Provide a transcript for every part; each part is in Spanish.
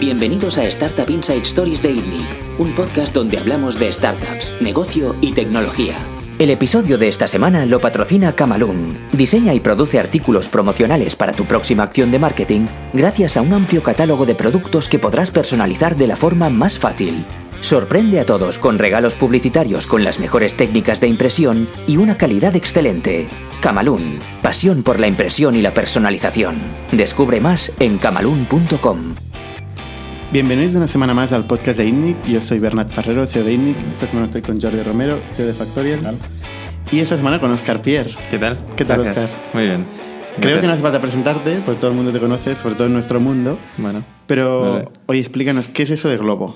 Bienvenidos a Startup Inside Stories de ITNIC, un podcast donde hablamos de startups, negocio y tecnología. El episodio de esta semana lo patrocina Camalún. Diseña y produce artículos promocionales para tu próxima acción de marketing gracias a un amplio catálogo de productos que podrás personalizar de la forma más fácil. Sorprende a todos con regalos publicitarios con las mejores técnicas de impresión y una calidad excelente. Camalún, pasión por la impresión y la personalización. Descubre más en camalún.com. Bienvenidos una semana más al podcast de INNIC. Yo soy Bernat Ferrero, CEO de INNIC. Esta semana estoy con Jordi Romero, CEO de Factorial. Y esta semana con Oscar Pierre. ¿Qué tal? ¿Qué tal, Gracias. Oscar? Muy bien. Creo que no hace falta presentarte, porque todo el mundo te conoce, sobre todo en nuestro mundo. Bueno. Pero Vale. hoy explícanos, ¿qué es eso de Globo?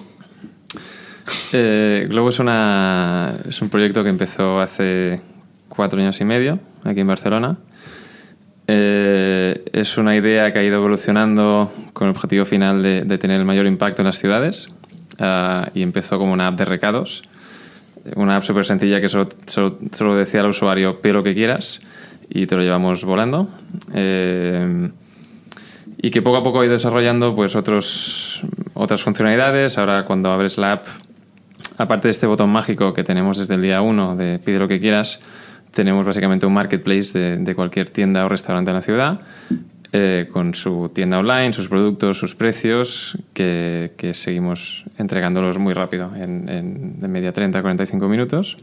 Eh, Globo es, una, es un proyecto que empezó hace cuatro años y medio aquí en Barcelona. Eh, es una idea que ha ido evolucionando con el objetivo final de, tener el mayor impacto en las ciudades Ah, y empezó como una app de recados. Una app súper sencilla que solo, solo- solo decía al usuario pide lo que quieras y te lo llevamos volando. Eh, y que poco a poco ha ido desarrollando pues otros, otras funcionalidades. Ahora cuando abres la app, aparte de este botón mágico que tenemos desde el día 1 de pide lo que quieras, tenemos básicamente un marketplace de, de cualquier tienda o restaurante en la ciudad, eh, con su tienda online, sus productos, sus precios, que, que seguimos entregándolos muy rápido, en, en de media 30-45 minutos.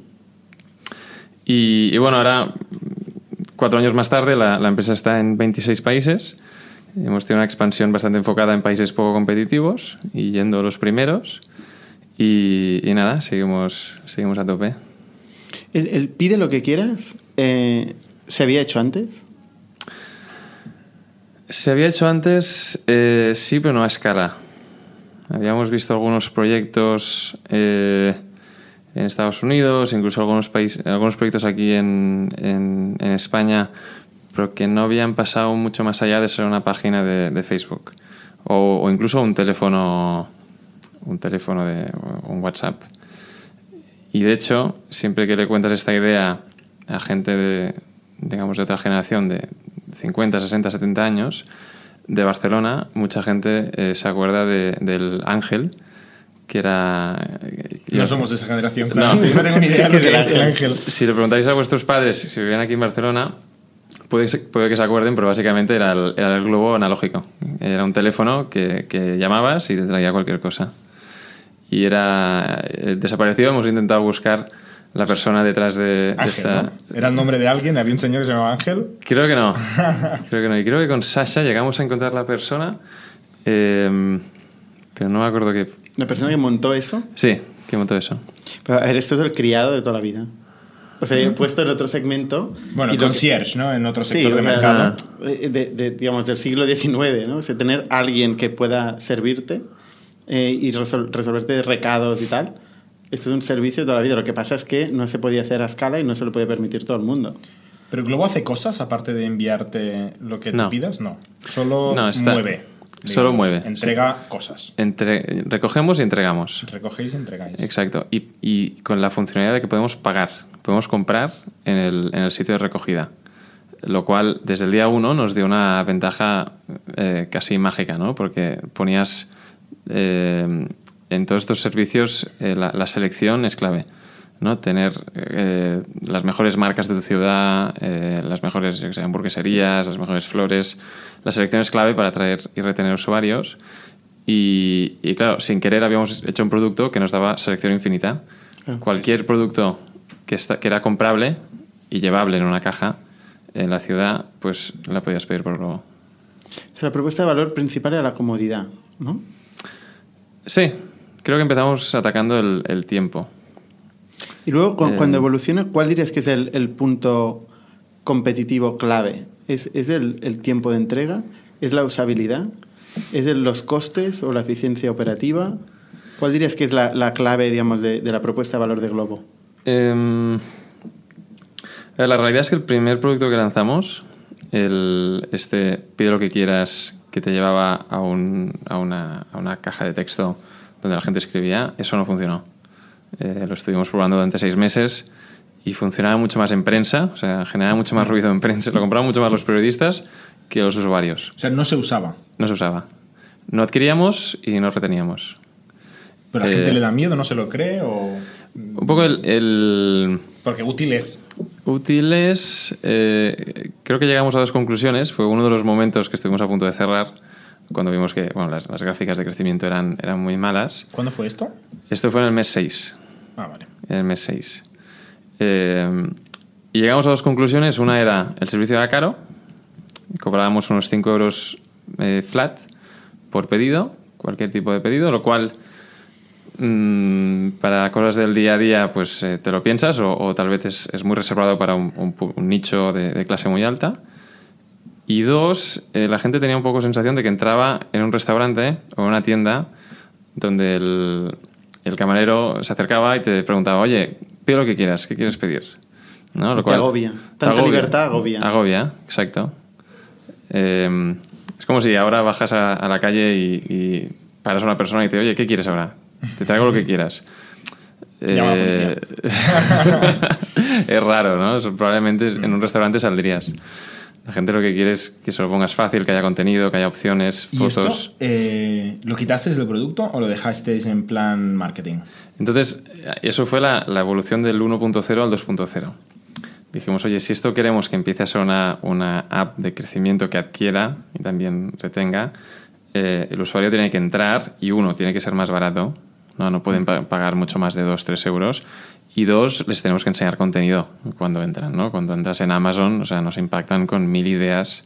Y, y bueno, ahora, cuatro años más tarde, la, la empresa está en 26 países. Hemos tenido una expansión bastante enfocada en países poco competitivos y yendo los primeros. Y, y nada, seguimos, seguimos a tope. El, pide lo que quieras, eh, ¿se había hecho antes? Se había hecho antes, eh, sí, pero no a escala. Habíamos visto algunos proyectos eh, en Estados Unidos, incluso algunos, países, algunos proyectos aquí en, en- España, pero que no habían pasado mucho más allá de ser una página de, Facebook o, o incluso un teléfono, un teléfono de un WhatsApp. Y de hecho, siempre que le cuentas esta idea a gente de, digamos, de otra generación, de 50, 60, 70 años, de Barcelona, mucha gente eh, se acuerda de- del Ángel, que era... No somos de esa generación, No. claro. No, tengo ni idea de ¿Qué lo que es es el el ángel. Si le preguntáis a vuestros padres si vivían aquí en Barcelona, puede, puede que se acuerden, pero básicamente era el, era el globo analógico. Era un teléfono que, que llamabas y te traía cualquier cosa. Y era eh, desaparecido. Hemos intentado buscar la persona detrás de, de Ángel, esta. ¿no? Era el nombre de alguien, había un señor que se llamaba Ángel. Creo que no. Creo que no. Y creo que con Sasha llegamos a encontrar la persona, eh, pero no me acuerdo qué. La persona que montó eso. Sí, que montó eso. Pero, a ver, esto es el criado de toda la vida. O sea, he puesto en otro segmento. Bueno, y lo que- concierge, ¿no? En otro Sí, sector o de sea, mercado. de, de- de, digamos, del siglo XIX, ¿no? O sea, tener alguien que pueda servirte eh, y resol- resolverte recados y tal. Esto es un servicio de toda la vida. Lo que pasa es que no se podía hacer a escala y no se lo puede permitir todo el mundo. Pero Globo hace cosas aparte de enviarte lo que No. tú pidas, no. Solo No, está- mueve. solo mueve, Entrega cosas. Entre, recogemos y entregamos. Recogéis y entregáis. Exacto. Y, y con la funcionalidad de que podemos pagar, podemos comprar en el, en el sitio de recogida. Lo cual, desde el día uno, nos dio una ventaja eh, casi mágica, ¿no? Porque ponías eh, en todos estos servicios eh, la, la selección es clave. ¿no? Tener eh, las mejores marcas de tu ciudad, eh, las mejores yo qué sé, hamburgueserías, las mejores flores. La selección es clave para atraer y retener usuarios. Y, y claro, sin querer habíamos hecho un producto que nos daba selección infinita. Ah, Cualquier producto que, está, que era comprable y llevable en una caja en la ciudad, pues la podías pedir por Globo. O sea, la propuesta de valor principal era la comodidad, ¿no? Sí, creo que empezamos atacando el, el tiempo. Y luego, cu- Eh. cuando evoluciona, ¿cuál dirías que es el, el punto competitivo clave? ¿Es, es el, el tiempo de entrega? ¿Es la usabilidad? ¿Es los costes o la eficiencia operativa? ¿Cuál dirías que es la, la clave, digamos, de, de la propuesta de valor de Globo? Em, la realidad es que el primer producto que lanzamos, el, este pide lo que quieras, que te llevaba a, un- a una, a una caja de texto donde la gente escribía, eso no funcionó. Eh, lo estuvimos probando durante seis meses y funcionaba mucho más en prensa, o sea, generaba mucho más ruido en prensa, lo compraban mucho más los periodistas que los usuarios. O sea, no se usaba. No se usaba. no adquiríamos y no reteníamos. ¿Pero a la Eh, gente le da miedo, no se lo cree o...? Un poco el, el Porque útil es. útiles, eh, creo que llegamos a dos conclusiones. Fue uno de los momentos que estuvimos a punto de cerrar cuando vimos que bueno, las, las gráficas de crecimiento eran, eran muy malas. ¿Cuándo fue esto? Esto fue en el mes 6. Ah, vale. en el mes 6. Eh, y llegamos a dos conclusiones. Una era, el servicio era caro, cobrábamos unos 5 euros eh, flat por pedido, cualquier tipo de pedido, lo cual para cosas del día a día pues eh, te lo piensas o, o tal vez es, es muy reservado para un, un pu- un nicho de, de clase muy alta. Y dos, eh, la gente tenía un poco sensación de que entraba en un restaurante o en una tienda donde el, el camarero se acercaba y te preguntaba, oye, pide lo que quieras, ¿qué quieres pedir? ¿No? Te agobia. Tanta libertad agobia. Agobia, exacto. Eh, es como si ahora bajas a, a la calle y, y paras a una persona y te oye, ¿qué quieres ahora? Te traigo lo que quieras. Eh, es raro, ¿no? Probablemente en un restaurante saldrías. La gente lo que quiere es que se lo pongas fácil, que haya contenido, que haya opciones, ¿Y fotos. esto eh, lo quitasteis del producto o lo dejasteis en plan marketing? Entonces, eso fue la, la evolución del 1.0 al 2.0. Dijimos, oye, si esto queremos que empiece a ser una, una app de crecimiento que adquiera y también retenga, eh, el usuario tiene que entrar y uno, tiene que ser más barato, no, no pueden pa- pagar mucho más de 2-3 euros. Y dos, les tenemos que enseñar contenido cuando entran, ¿no? Cuando entras en Amazon, o sea, nos impactan con mil ideas.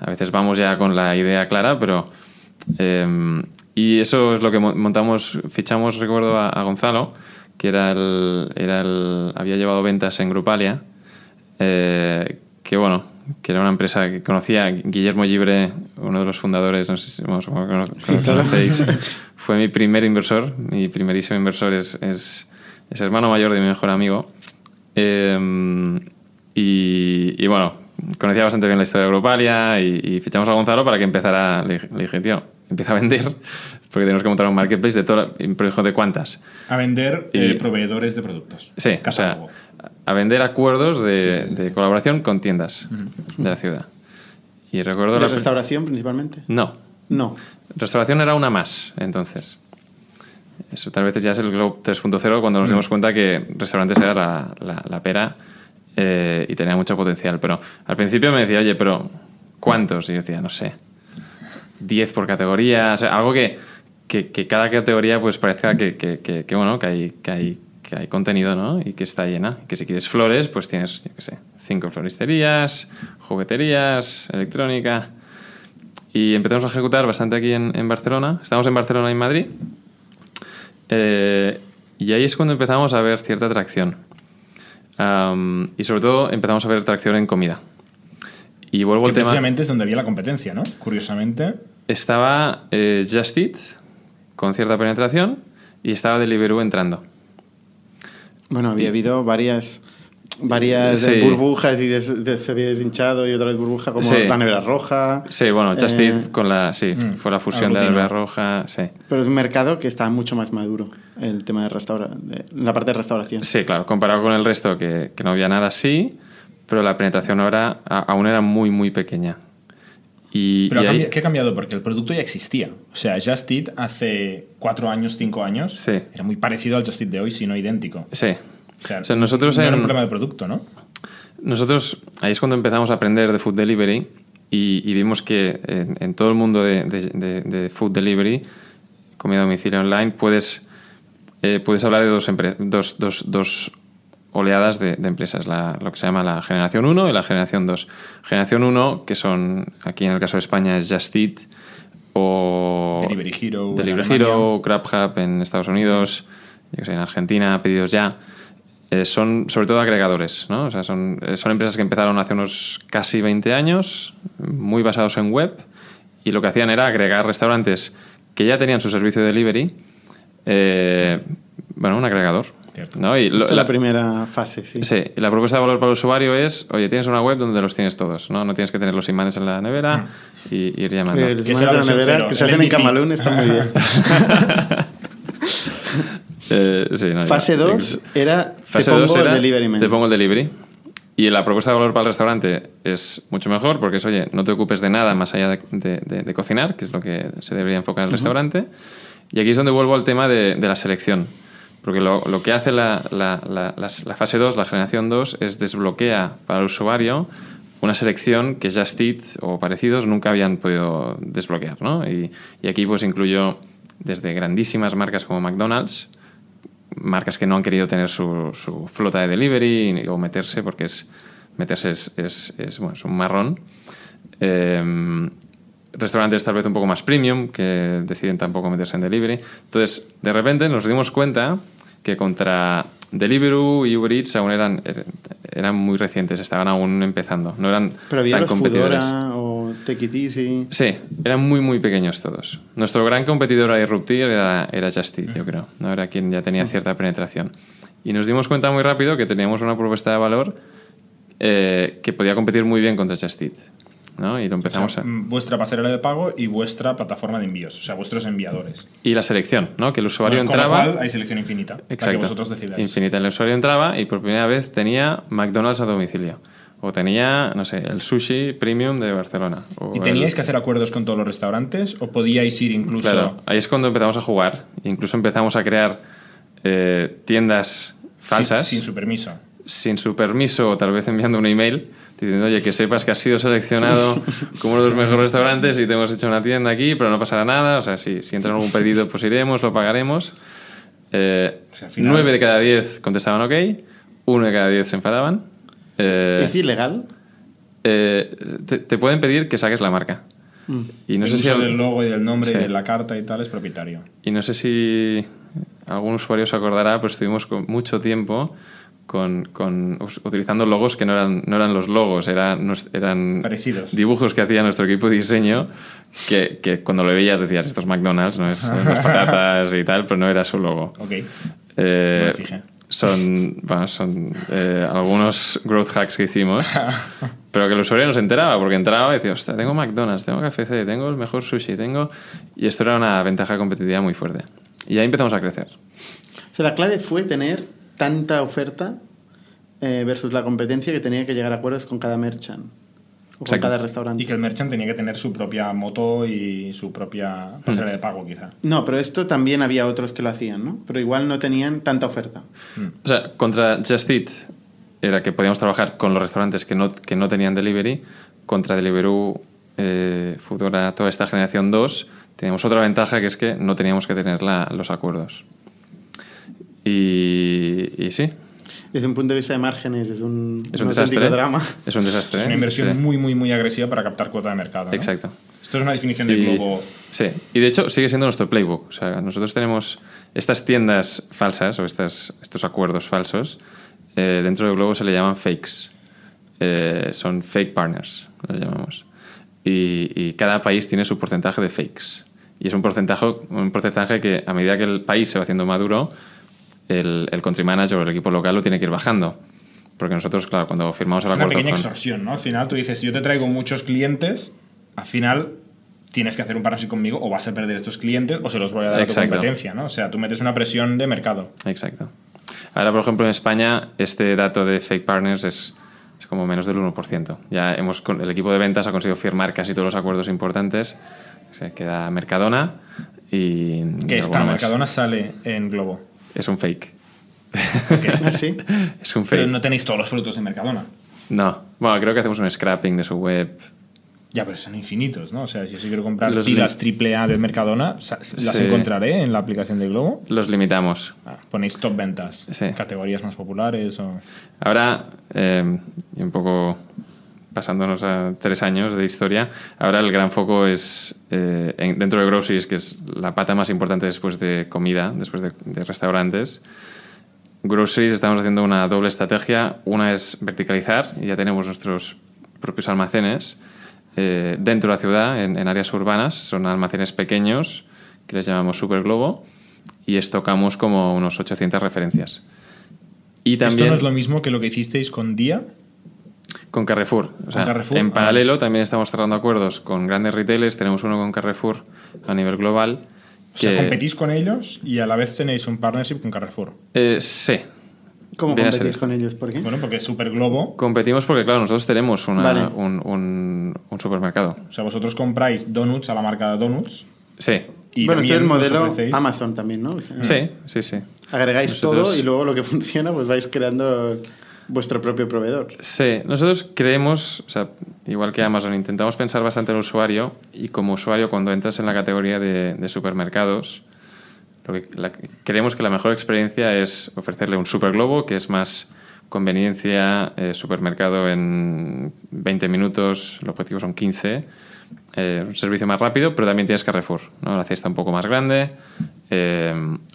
A veces vamos ya con la idea clara, pero... eh, y eso es lo que mo- montamos, fichamos, recuerdo, a, a Gonzalo, que era el, era el, había llevado ventas en Grupalia, eh, que bueno, que era una empresa que conocía Guillermo Libre, uno de los fundadores, no sé si bueno, claro. conocéis, fue mi primer inversor, mi primerísimo inversor es, es, es hermano mayor de mi mejor amigo. Eh, y, y bueno, conocía bastante bien la historia de Grupalia y, y fichamos a Gonzalo para que empezara. Le, le dije, tío, empieza a vender, porque tenemos que montar un marketplace de dijo, ¿de cuántas? A vender Y- eh, proveedores de productos. Sí, o sea, a vender acuerdos de, de colaboración con tiendas de la ciudad. Y recuerdo ¿De la- restauración principalmente? No, No. Restauración era una más, entonces. Eso tal vez ya es el Globe 3.0 cuando nos dimos cuenta que restaurantes era la, la- la pera eh, y tenía mucho potencial. Pero al principio me decía, oye, pero ¿cuántos? Y yo decía, no sé, 10 por categoría, o sea, algo que, que, que cada categoría pues parezca que, que, que- bueno, que hay, que, hay, que hay contenido, ¿no? Y que está llena. Que si quieres flores, pues tienes, yo qué sé, cinco floristerías, jugueterías, electrónica. Y empezamos a ejecutar bastante aquí en, en Barcelona. Estamos en Barcelona y en Madrid. Eh, y ahí es cuando empezamos a ver cierta atracción. Y sobre todo empezamos a ver atracción en comida. Y vuelvo Que al tema. precisamente es donde había la competencia, ¿no? Curiosamente. Estaba eh, Just Eat con cierta penetración y estaba Deliveroo entrando. Bueno, había habido varias varias Sí. burbujas y des- des- se había deshinchado y otra vez burbuja como Sí. la nevera roja. Sí, bueno, Just Eh, con la. Sí, mm, fue la fusión de la. Alba roja. Sí. Pero es un mercado que está mucho más maduro, el tema de restaura de- la parte de restauración. Sí, claro, comparado con el resto, que, que no había nada así, pero la penetración ahora a- aún era muy, muy pequeña. Y, Pero y ahí- ¿qué ha cambiado? Porque el producto ya existía. O sea, Just Eat hace cuatro años, cinco años, Sí. era muy parecido al Just Eat de hoy, si no idéntico. Sí. O sea, O sea, nosotros no era un problema de producto, ¿no? Nosotros, ahí es cuando empezamos a aprender de food delivery y, y vimos que en, en todo el mundo de, de- de- de food delivery, comida a domicilio online, puedes, eh, puedes hablar de dos, dos, dos oleadas de, de empresas, la- lo que se llama la generación 1 y la generación 2. Generación 1, que son, aquí en el caso de España, es Just Eat o Delivery Hero Delivery. Hero, GrabHub en Estados Unidos, yo sé, en Argentina, Pedidos Ya. Eh, son sobre todo agregadores, ¿no? O sea, son, eh, son empresas que empezaron hace unos casi 20 años, muy basados en web, y lo que hacían era agregar restaurantes que ya tenían su servicio de delivery, eh, bueno, un agregador. Cierto. ¿no? Y lo- Esta es la, la- primera fase, sí. Sí, y la propuesta de valor para el usuario es, oye, tienes una web donde los tienes todos, ¿no? No tienes que tener los imanes en la nevera y ir llamando. Eh, los de la nevera cero, que se hacen en. Camalún están muy bien. Eh, sí, no, ya. Fase 2 era Fase te pongo 2 era el delivery man. te pongo el delivery. Y la propuesta de valor para el restaurante es mucho mejor porque es, oye, no te ocupes de nada más allá de, de- de- de cocinar, que es lo que se debería enfocar en el restaurante. Y aquí es donde vuelvo al tema de, de la selección. Porque lo, lo que hace la, la- la- la fase 2, la generación 2, es desbloquea para el usuario una selección que Just Eat o parecidos nunca habían podido desbloquear. ¿no? Y, y aquí pues incluyo desde grandísimas marcas como McDonald's, marcas que no han querido tener su, su flota de delivery o meterse porque es meterse es, es- es, bueno, es un marrón. Eh, restaurantes tal vez un poco más premium que deciden tampoco meterse en delivery. Entonces, de repente nos dimos cuenta que contra Deliveroo y Uber Eats aún eran, er- eran muy recientes, estaban aún empezando, no eran Pero había tan competidores. Foodora o Take It Easy. Sí, eran muy, muy pequeños todos. Nuestro gran competidor a irruptir era, era Just Eat, yo creo. ¿no? Era quien ya tenía cierta penetración. Y nos dimos cuenta muy rápido que teníamos una propuesta de valor eh, que podía competir muy bien contra Just Eat. ¿No? Y lo O empezamos sea, a... mm, vuestra pasarela de pago y vuestra plataforma de envíos, o sea, vuestros enviadores. Y la selección, ¿no? Que el usuario lo entraba... cual hay selección infinita. Para que Exacto. vosotros decidáis. Infinita. El usuario entraba y por primera vez tenía McDonald's a domicilio. O tenía, no sé, el sushi premium de Barcelona. ¿Y teníais el- que hacer acuerdos con todos los restaurantes o podíais ir incluso... Claro, ahí es cuando empezamos a jugar. Incluso empezamos a crear eh, tiendas sin- falsas Sin, su permiso. sin su permiso o tal vez enviando un email diciendo, oye, que sepas que has sido seleccionado como uno de los mejores restaurantes y te hemos hecho una tienda aquí, pero no pasará nada. O sea, si, si entra algún pedido, pues iremos, lo pagaremos. Eh, O sea, al final- Nueve de cada diez contestaban ok, uno de cada diez se enfadaban. Eh, ¿Es ilegal? eh, te, te pueden pedir que saques la marca. Mm. Y no el sé si del logo y del nombre Sí. y de la carta y tal es propietario. Y no sé si algún usuario se acordará, pero estuvimos con mucho tiempo con, con- utilizando logos que no eran, no eran los logos, eran, eran Parecidos. dibujos que hacía nuestro equipo de diseño que, que cuando lo veías decías, esto es McDonald's, no es son las patatas y tal, pero no era su logo. Ok. Eh, No me fijé. son bueno, son eh, algunos growth hacks que hicimos, pero que el usuario no se enteraba, porque entraba y decía, ostras, tengo McDonald's, tengo KFC, tengo el mejor sushi, tengo... Y esto era una ventaja competitiva muy fuerte. Y ahí empezamos a crecer. O sea, la clave fue tener tanta oferta eh, versus la competencia que tenía que llegar a acuerdos con cada merchant o con cada restaurante. Y que el merchant tenía que tener su propia moto y su propia pasarela de pago, quizá. No, pero esto también había otros que lo hacían, ¿no? Pero igual no tenían tanta oferta. O sea, contra Just Eat era que podíamos trabajar con los restaurantes que no, que no tenían delivery. Contra Deliveroo, eh, Foodora, toda esta generación 2, teníamos otra ventaja que es que no teníamos que tener la- los acuerdos. Y, y sí, Desde un punto de vista de márgenes es un, es un auténtico desastre. drama. Es un desastre. Es una ¿eh? inversión Sí. muy, muy, muy agresiva para captar cuota de mercado. ¿no? Exacto. Esto es una definición de Y- globo. Sí, y de hecho sigue siendo nuestro playbook. O sea, nosotros tenemos estas tiendas falsas o estas, estos acuerdos falsos. eh, dentro de Globo se le llaman fakes. Eh, son fake partners, lo llamamos. Y, y cada país tiene su porcentaje de fakes. Y es un porcentaje, un porcentaje que a medida que el país se va haciendo maduro, el, el country manager o el equipo local lo tiene que ir bajando. Porque nosotros, claro, cuando firmamos el Es una acuerdo pequeña con- extorsión, ¿no? Al final tú dices, si yo te traigo muchos clientes, al final tienes que hacer un partnership conmigo o vas a perder estos clientes o se los voy a dar a tu Exacto. competencia, ¿no? O sea, tú metes una presión de mercado. Exacto. Ahora, por ejemplo, en España, este dato de fake partners es, es como menos del 1%. Ya hemos, el equipo de ventas ha conseguido firmar casi todos los acuerdos importantes. Se queda Mercadona y. Que más. Mercadona sale en Globo. Es un fake. ¿Ah, sí? es un fake. Pero no tenéis todos los productos de Mercadona. No. Bueno, creo que hacemos un scrapping de su web. Ya, pero son infinitos, ¿no? O sea, si yo quiero comprar Los pilas triple A de Mercadona, las Sí. encontraré en la aplicación de Globo. Los limitamos. Ah, ponéis top ventas, Sí. categorías más populares o... Ahora, eh, y un poco pasándonos a tres años de historia, ahora el gran foco es eh, en- dentro de groceries, que es la pata más importante después de comida, después de, de restaurantes. Groceries estamos haciendo una doble estrategia. Una es verticalizar, y ya tenemos nuestros propios almacenes eh, dentro de la ciudad, en, en áreas urbanas. Son almacenes pequeños, que les llamamos Super Globo, y estocamos como unos 800 referencias. Y también... Esto no es lo mismo que lo que hicisteis con Día. Con Carrefour. O sea, Carrefour, En ah. paralelo también estamos cerrando acuerdos con grandes retailers. Tenemos uno con Carrefour a nivel global. O sea, competís con ellos y a la vez tenéis un partnership con Carrefour. Eh, sí. ¿Cómo viene competís con ellos? ¿Por qué? Bueno, porque Super Globo, Competimos porque, claro, nosotros tenemos una- Vale. un, un- un supermercado. o sea, vosotros compráis donuts a la marca Donuts Sí, y bueno, este es el modelo ofrecéis- Amazon también, ¿no? O sea, sí, sí, sí. Agregáis Nosotros- todo y luego lo que funciona, pues vais creando vuestro propio proveedor. Sí, nosotros creemos, igual que Amazon, intentamos pensar bastante en el usuario y como usuario cuando entras en la categoría de, supermercados, lo que, la- creemos que la mejor experiencia es ofrecerle un super globo, que es más conveniencia, eh, supermercado en 20 minutos, el objetivo son 15, eh, un servicio más rápido, pero también tienes Carrefour, ¿no? la cesta un poco más grande, eh,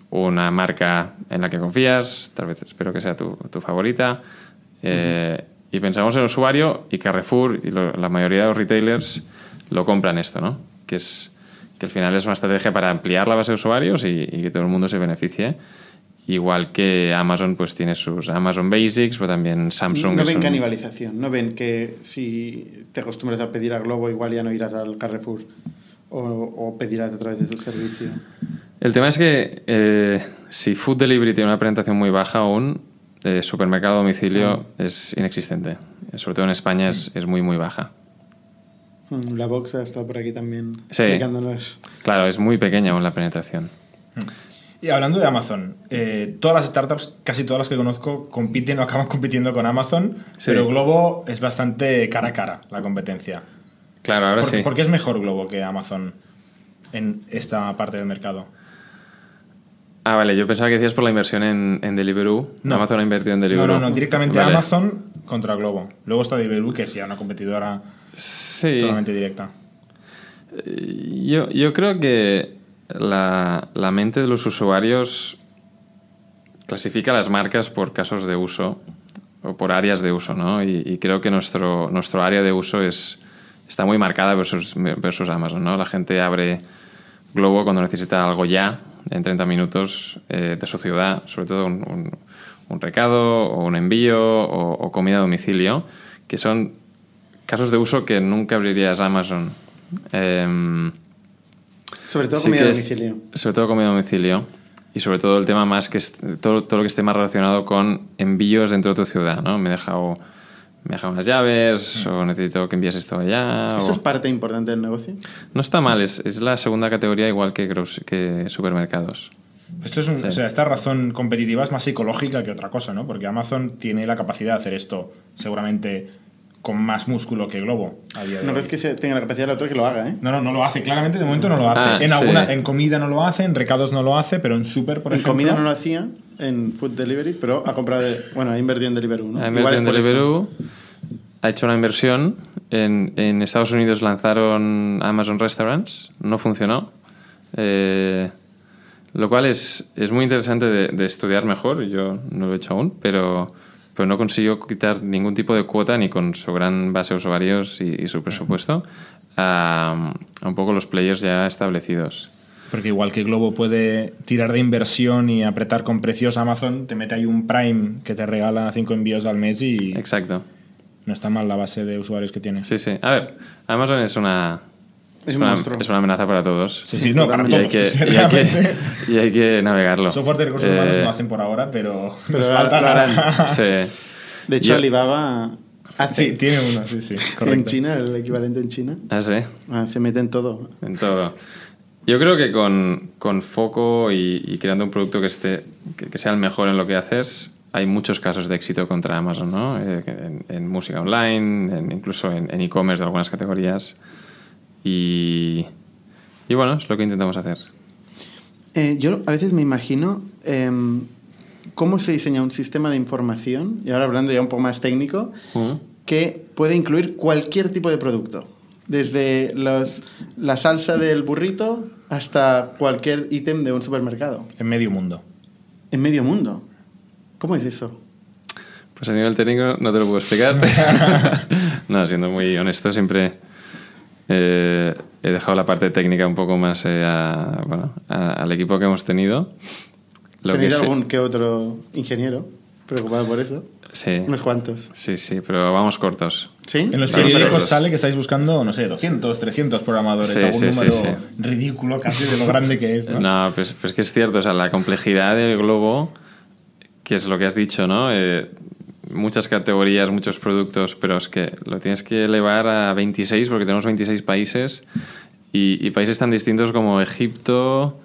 una marca en la que confías, tal vez espero que sea tu, tu favorita, eh, y pensamos en el usuario y Carrefour y lo- la mayoría de los retailers lo compran esto, ¿no? que es que al final es una estrategia para ampliar la base de usuarios y, y que todo el mundo se beneficie. Igual que Amazon pues tiene sus Amazon Basics, pero también Samsung. no ven un- canibalización, no ven que si te acostumbras a pedir a Globo, igual ya no irás al Carrefour o, o pedirás a través de su servicio. El tema es que eh, si Food Delivery tiene una presentación muy baja aún, eh, supermercado a domicilio es inexistente. Sobre todo en España es, es muy, muy baja. Mm, La Vox ha estado por aquí también Sí. explicándonos. Claro, es muy pequeña aún la penetración. Y hablando de Amazon, eh, todas las startups, casi todas las que conozco, compiten o acaban compitiendo con Amazon, Sí. pero Globo es bastante cara a cara la competencia. Claro, ahora ¿Por, sí. por qué es mejor Globo que Amazon en esta parte del mercado? Ah, vale, yo pensaba que decías por la inversión en, en Deliveroo. No. Amazon ha invertido en Deliveroo. No, no, no, directamente Vale. Amazon contra Globo. Luego está Deliveroo, que es ya una competidora Sí. totalmente directa. Yo, yo creo que la, la mente de los usuarios clasifica las marcas por casos de uso o por áreas de uso, ¿no? Y, y creo que nuestro, nuestro área de uso es, está muy marcada versus, versus Amazon, ¿no? La gente abre Globo cuando necesita algo ya, en 30 minutos, eh, de su ciudad, sobre todo un, un- un recado o un envío o, o comida a domicilio, que son casos de uso que nunca abrirías Amazon. Em, Sobre todo Sí comida a es- domicilio. sobre todo comida a domicilio. Y sobre todo el tema más que est- todo, todo lo que esté más relacionado con envíos dentro de tu ciudad, ¿no? Me he dejado, me he dejado unas llaves o necesito que envíes esto allá. ¿Esto o- es parte importante del negocio? No está mal, es, es la segunda categoría igual que, gross- que supermercados. Esto es un- Sí. o sea, esta razón competitiva es más psicológica que otra cosa, ¿no? Porque Amazon tiene la capacidad de hacer esto seguramente con más músculo que Globo a día de No hoy. ves que se tenga la capacidad del otro que lo haga, ¿eh? No, no, no lo hace. Claramente de momento no lo hace. Ah, en, sí. alguna, en comida no lo hace, en recados no lo hace, pero en super, por en ejemplo. comida no lo hacía, en food delivery, pero ha comprado, de- bueno, ha invertido en Deliveroo, ¿no? Ha invertido en eso. Deliveroo, ha hecho una inversión. En, en Estados Unidos lanzaron Amazon Restaurants, no funcionó. Eh, lo cual es, es muy interesante de, de estudiar mejor, yo no lo he hecho aún, pero, pero no consiguió quitar ningún tipo de cuota ni con su gran base de usuarios y, y su presupuesto a, a un poco los players ya establecidos. Porque igual que Globo puede tirar de inversión y apretar con precios, Amazon te mete ahí un Prime que te regala cinco envíos al mes y Exacto. no está mal la base de usuarios que tiene. Sí, sí. A ver, Amazon es una, Es un una, monstruo. es una amenaza para todos. Sí, sí, no, para y hay todos. que, Sí, y hay que, y hay que navegarlo. Software de recursos humanos Eh, no hacen por ahora, pero, Pero nos falta nada. Sí. De hecho, Yo- Alibaba hace Sí, tiene uno, sí, sí. en Correcto. China, el equivalente en China, Ah, sí. ah, se mete en todo. En todo. Yo creo que con, con foco y, y creando un producto que, esté, que, que sea el mejor en lo que haces, hay muchos casos de éxito contra Amazon, ¿no? Eh, en, en música online, en- incluso en e-commerce de algunas categorías. Y, y bueno, es lo que intentamos hacer. Eh, yo a veces me imagino em, cómo se diseña un sistema de información, y ahora hablando ya un poco más técnico, que puede incluir cualquier tipo de producto. Desde los, la salsa del burrito hasta cualquier ítem de un supermercado. En medio mundo. En medio mundo. ¿Cómo es eso? Pues a nivel técnico no te lo puedo explicar. no, siendo muy honesto, siempre eh, he dejado la parte técnica un poco más eh, a- bueno, a- al equipo que hemos tenido. Lo que ¿Tenéis sí- algún que otro ingeniero preocupado por eso? Sí, Unos cuantos. sí, sí, pero vamos cortos. ¿Sí? En los periódicos sale que estáis buscando, no sé, 200, 300 programadores, Sí, algún sí, sí, número sí. ridículo casi de lo grande que es, ¿no? No, pues, pues que es cierto, o sea, la complejidad del globo que es lo que has dicho, ¿no? Eh, muchas categorías, muchos productos, pero es que lo tienes que elevar a 26 porque tenemos 26 países y, y países tan distintos como Egipto,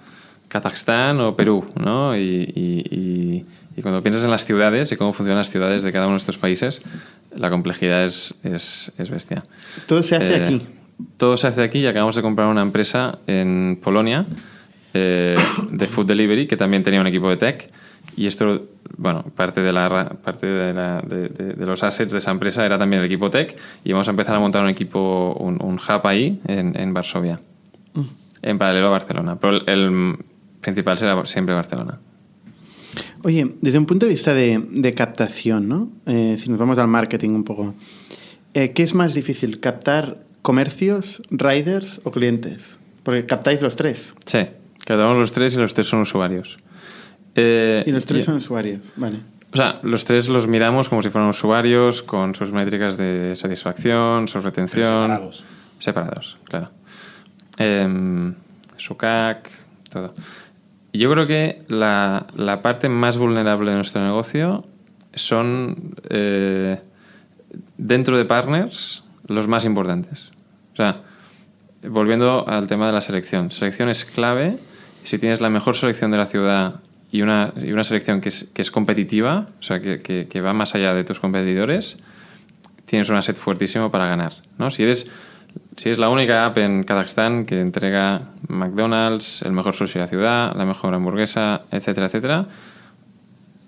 Kazajstán o Perú, ¿no? Y, y- y- y cuando piensas en las ciudades y cómo funcionan las ciudades de cada uno de estos países, la complejidad es, es, es bestia. Todo se hace Eh, aquí. Todo se hace aquí y acabamos de comprar una empresa en Polonia eh, de food delivery que también tenía un equipo de tech y esto, bueno, parte de la parte de, la- de- de- de los assets de esa empresa era también el equipo tech y vamos a empezar a montar un equipo, un, un hub ahí en, en Varsovia, en paralelo a Barcelona, pero el, el principal será siempre Barcelona. Oye, desde un punto de vista de, de captación, ¿no? Eh, si nos vamos al marketing un poco, eh, ¿qué es más difícil, captar comercios, riders o clientes? Porque captáis los tres. Sí, quedamos los tres y los tres son usuarios. Eh, Y los tres y- son usuarios, vale. O sea, los tres los miramos como si fueran usuarios con sus métricas de satisfacción, su retención. separados. Separados, claro. Em, su CAC, todo. Yo creo que la, la parte más vulnerable de nuestro negocio son, eh, dentro de partners, los más importantes. O sea, volviendo al tema de la selección. Selección es clave. Si tienes la mejor selección de la ciudad y una, y una selección que es, que es competitiva, o sea, que, que- que va más allá de tus competidores, tienes un asset fuertísimo para ganar. ¿no? Si, eres, si eres la única app en Kazajstán que entrega McDonald's, el mejor sushi de la ciudad, la mejor hamburguesa, etcétera, etcétera,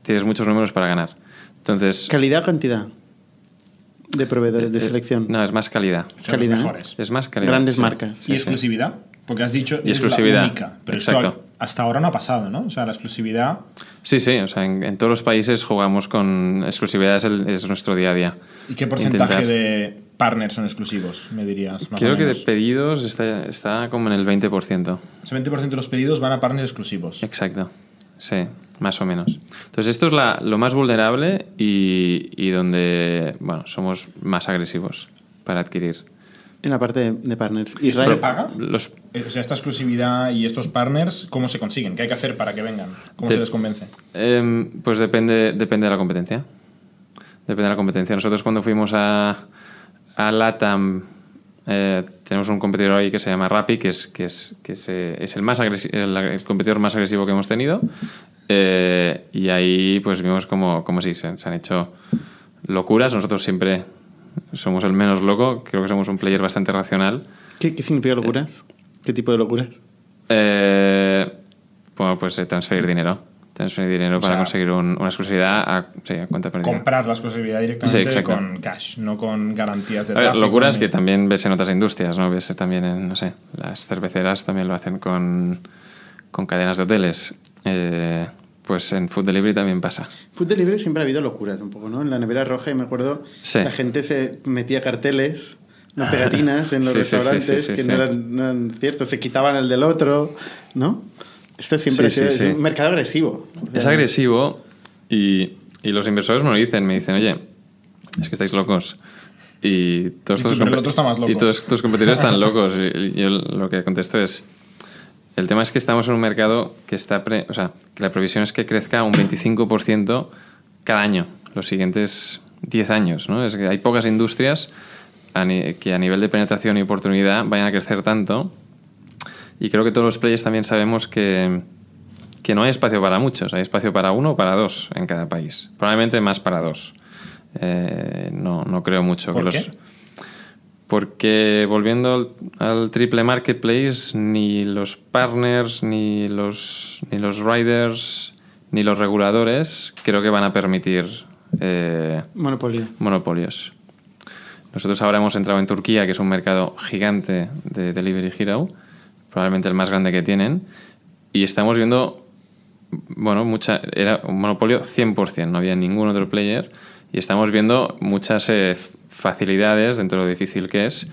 tienes muchos números para ganar. Entonces, ¿Calidad o cantidad de proveedores de eh, selección? no, es más calidad. Son Calidad, los ¿eh? mejores. Es más calidad. Grandes sí. marcas. Sí, y sí. exclusividad, porque has dicho Y es exclusividad, la única, pero esto exacto. hasta ahora no ha pasado, ¿no? O sea, la exclusividad Sí, sí, o sea, en, en todos los países jugamos con exclusividad, es, el- es nuestro día a día. ¿Y qué porcentaje Intentar. de partners son exclusivos, me dirías? Más Creo o que de menos? pedidos está, está como en el 20%. Ese 20% de los pedidos van a partners exclusivos. Exacto, sí, más o menos. Entonces esto es la- lo más vulnerable y, y donde, bueno, somos más agresivos para adquirir. En la parte de, partners. ¿Y ¿Esto rider- se paga? Los, Eh, O sea, esta exclusividad y estos partners, ¿cómo se consiguen? ¿Qué hay que hacer para que vengan? ¿Cómo De- se les convence? Em, pues depende, depende de la competencia. Depende de la competencia. Nosotros cuando fuimos a, a LATAM eh, tenemos un competidor ahí que se llama Rappi, que es, que es, que es, eh, es el, más el, el competidor más agresivo que hemos tenido. Eh, y ahí pues vimos como, como sí, se, se han hecho locuras. Nosotros siempre somos el menos loco. Creo que somos un player bastante racional. ¿Qué, qué significa locuras? ¿Qué tipo de locuras? Eh, bueno, pues eh, transferir dinero. Transferir dinero O para sea, conseguir un- una exclusividad a, sí, a cuenta perdida. Comprar la exclusividad Sí, directamente exacto. con cash, no con garantías de A ver, tráfico, locuras ni- que también ves en otras industrias, ¿no? Ves también en, no sé, las cerveceras también lo hacen con, con cadenas de hoteles. Eh, pues en Food Delivery también pasa. Food delivery siempre ha habido locuras un poco, ¿no? En la nevera roja, y me acuerdo, Sí. la gente se metía carteles, no pegatinas en los Sí, sí, sí, restaurantes sí, sí, que sí. No, eran, no eran ciertos, se quitaban el del otro, ¿no? Esto siempre Sí, ha sido sí, es sí. un mercado agresivo. O Es agresivo y, y los inversores me lo dicen, me dicen, oye, es que estáis locos. Y todos más loco. y todos tus competidores están locos. Y, y yo lo que contesto es, el tema es que estamos en un mercado que está, pre- o sea, que la previsión es que crezca un 25% cada año, los siguientes 10 años. ¿no? Es que hay pocas industrias a ni- que a nivel de penetración y oportunidad vayan a crecer tanto. Y creo que todos los players también sabemos que, que no hay espacio para muchos, hay espacio para uno o para dos en cada país. Probablemente más para dos. Eh, no, no creo mucho ¿Por que qué? los. Porque volviendo al, al triple marketplace, ni los partners, ni los, ni los riders, ni los reguladores creo que van a permitir eh, Monopolio. monopolios. Nosotros ahora hemos entrado en Turquía, que es un mercado gigante de Delivery Hero, probablemente el más grande que tienen, y estamos viendo, bueno, mucha, era un monopolio 100%, no había ningún otro player, y estamos viendo muchas eh, facilidades dentro de lo difícil que es.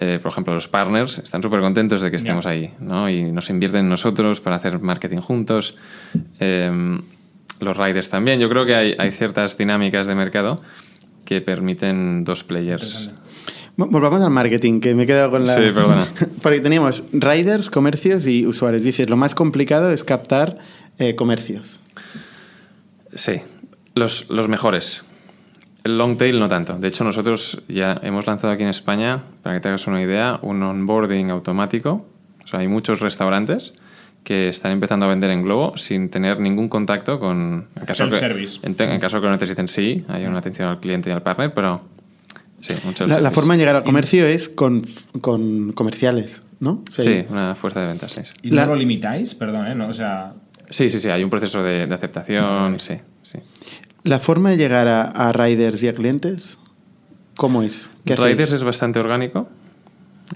Eh, por ejemplo, los partners están súper contentos de que estemos ahí, ¿no? Y nos invierten en nosotros para hacer marketing juntos. Em, los riders también. Yo creo que hay, hay ciertas dinámicas de mercado que permiten dos players. Vol- Volvamos al marketing, que me he quedado con la... Sí, perdona. Porque teníamos riders, comercios y usuarios. Dices, lo más complicado es captar eh, comercios. Sí. Los, los mejores. El long tail no tanto. De hecho, nosotros ya hemos lanzado aquí en España, para que te hagas una idea, un onboarding automático. O sea, hay muchos restaurantes que están empezando a vender en Globo sin tener ningún contacto con... En caso, que, en, caso que lo necesiten, sí, hay una atención al cliente y al partner, pero sí, La, forma de llegar al comercio es con, con comerciales, ¿no? O sea, Sí, una fuerza de ventas, sí. ¿Y La- no lo limitáis? Perdón, ¿eh? No, o sea, Sí, sí, sí, hay un proceso de, de aceptación, sí, sí. La forma de llegar a, a riders y a clientes, ¿cómo es? ¿Qué hacéis? Riders es bastante orgánico,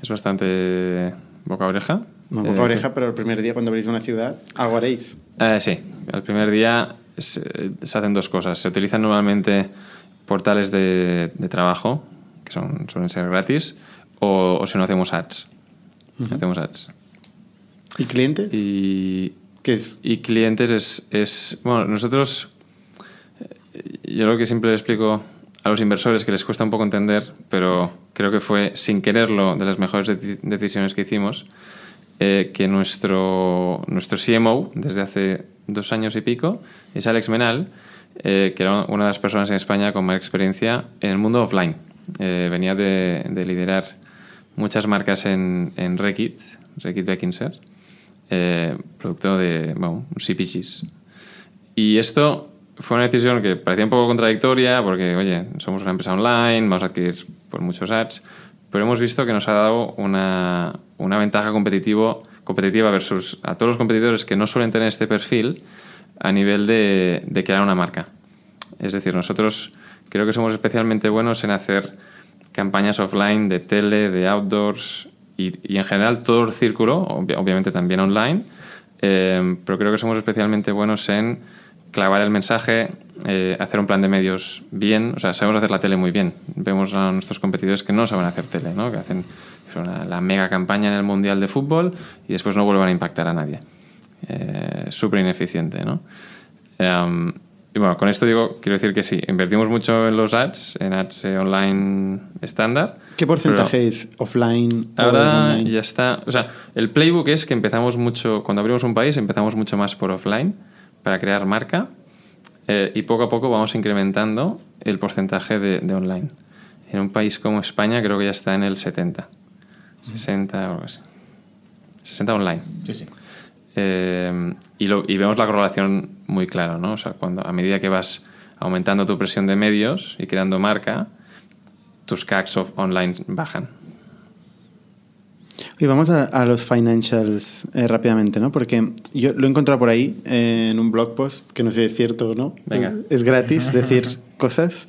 es bastante boca a oreja. No, boca Eh, oreja, pero el primer día cuando abrís una ciudad, algo haréis. Eh, sí, el primer día se, se hacen dos cosas. Se utilizan normalmente portales de, de trabajo, que son, suelen ser gratis, o, o si no hacemos ads. Hacemos ads. ¿Y clientes? Y, ¿Qué es? y clientes es, es... Bueno, nosotros... eh, Yo lo que siempre le explico a los inversores que les cuesta un poco entender, pero creo que fue sin quererlo de las mejores deci- decisiones que hicimos, eh, que nuestro, nuestro CMO, desde hace dos años y pico, es Alex Menal, eh, que era una de las personas en España con más experiencia en el mundo offline. Eh, venía de, de liderar muchas marcas en, Rekit, Rekit Beckinser, eh, producto de bueno, CPGs. Y esto fue una decisión que parecía un poco contradictoria porque, oye, somos una empresa online, vamos a adquirir por muchos ads, pero hemos visto que nos ha dado una, una ventaja competitivo, competitiva versus a todos los competidores que no suelen tener este perfil a nivel de crear una marca. Es decir, nosotros creo que somos especialmente buenos en hacer campañas offline de tele, de outdoors y, en general todo el círculo, obvi- obviamente también online, eh, pero creo que somos especialmente buenos en clavar el mensaje, eh, hacer un plan de medios bien, o sea, sabemos hacer la tele muy bien. Vemos a nuestros competidores que no saben hacer tele, ¿no? que hacen la mega campaña en el Mundial de Fútbol y después no vuelven a impactar a nadie. Eh, Súper ineficiente, ¿no? Em, y bueno, con esto digo, quiero decir que sí, invertimos mucho en los ads, en ads eh, online estándar. ¿Qué porcentaje es offline Ahora online? ya está. O sea, el playbook es que empezamos mucho, cuando abrimos un país, empezamos mucho más por offline para crear marca eh, y poco a poco vamos incrementando el porcentaje de, de online. En un país como España creo que ya está en el 70, 60 o algo así. 60 online. sí, sí. Eh, y, lo- y vemos la correlación muy clara, ¿no? O sea, cuando a medida que vas aumentando tu presión de medios y creando marca, tus CACs of online bajan. Y vamos a, a los financials eh, rápidamente, ¿no? Porque yo lo he encontrado por ahí eh, en un blog post, que no sé si es cierto o no. Venga. Es gratis decir cosas.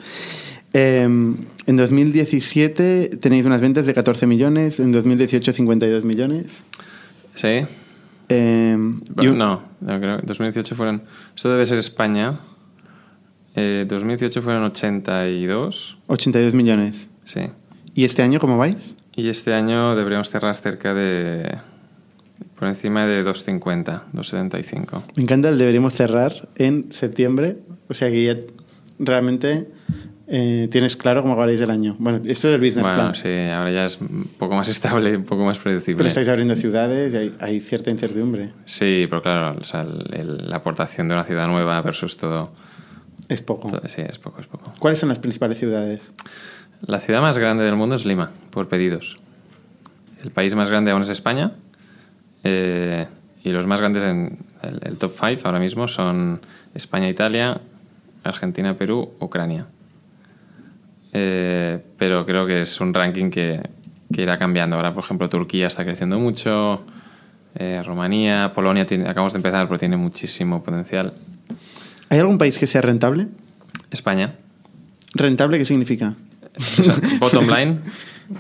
Eh, en 2017 tenéis unas ventas de 14 millones, en 2018 52 millones. ¿Sí? Eh, Bueno, un- no, no, creo que 2018 fueron... Esto debe ser España. Eh, 2018 fueron 82, 82 millones. sí. ¿Y este año cómo vais? Y este año deberíamos cerrar cerca de... por encima de 250, 275. Me encanta el deberíamos cerrar en septiembre. O sea que ya realmente eh, tienes claro cómo acabaréis el año. Bueno, esto es el business Bueno, plan. sí, ahora ya es un poco más estable, un poco más predecible. Pero estáis abriendo ciudades y hay, hay cierta incertidumbre. Sí, pero claro, o sea, el- el- la aportación de una ciudad nueva versus todo, Es poco. todo- Sí, es poco, es poco. ¿Cuáles son las principales ciudades? La ciudad más grande del mundo es Lima, por pedidos. El país más grande aún es España. eh, y los más grandes en el, el top 5 ahora mismo son España, Italia, Argentina, Perú, Ucrania. Eh, pero creo que es un ranking que, que irá cambiando. Ahora, por ejemplo, Turquía está creciendo mucho, eh, Rumanía, Polonia, tiene, acabamos de empezar, pero tiene muchísimo potencial. ¿Hay algún país que sea rentable? España, ¿Rentable qué significa? o sea, bottom line,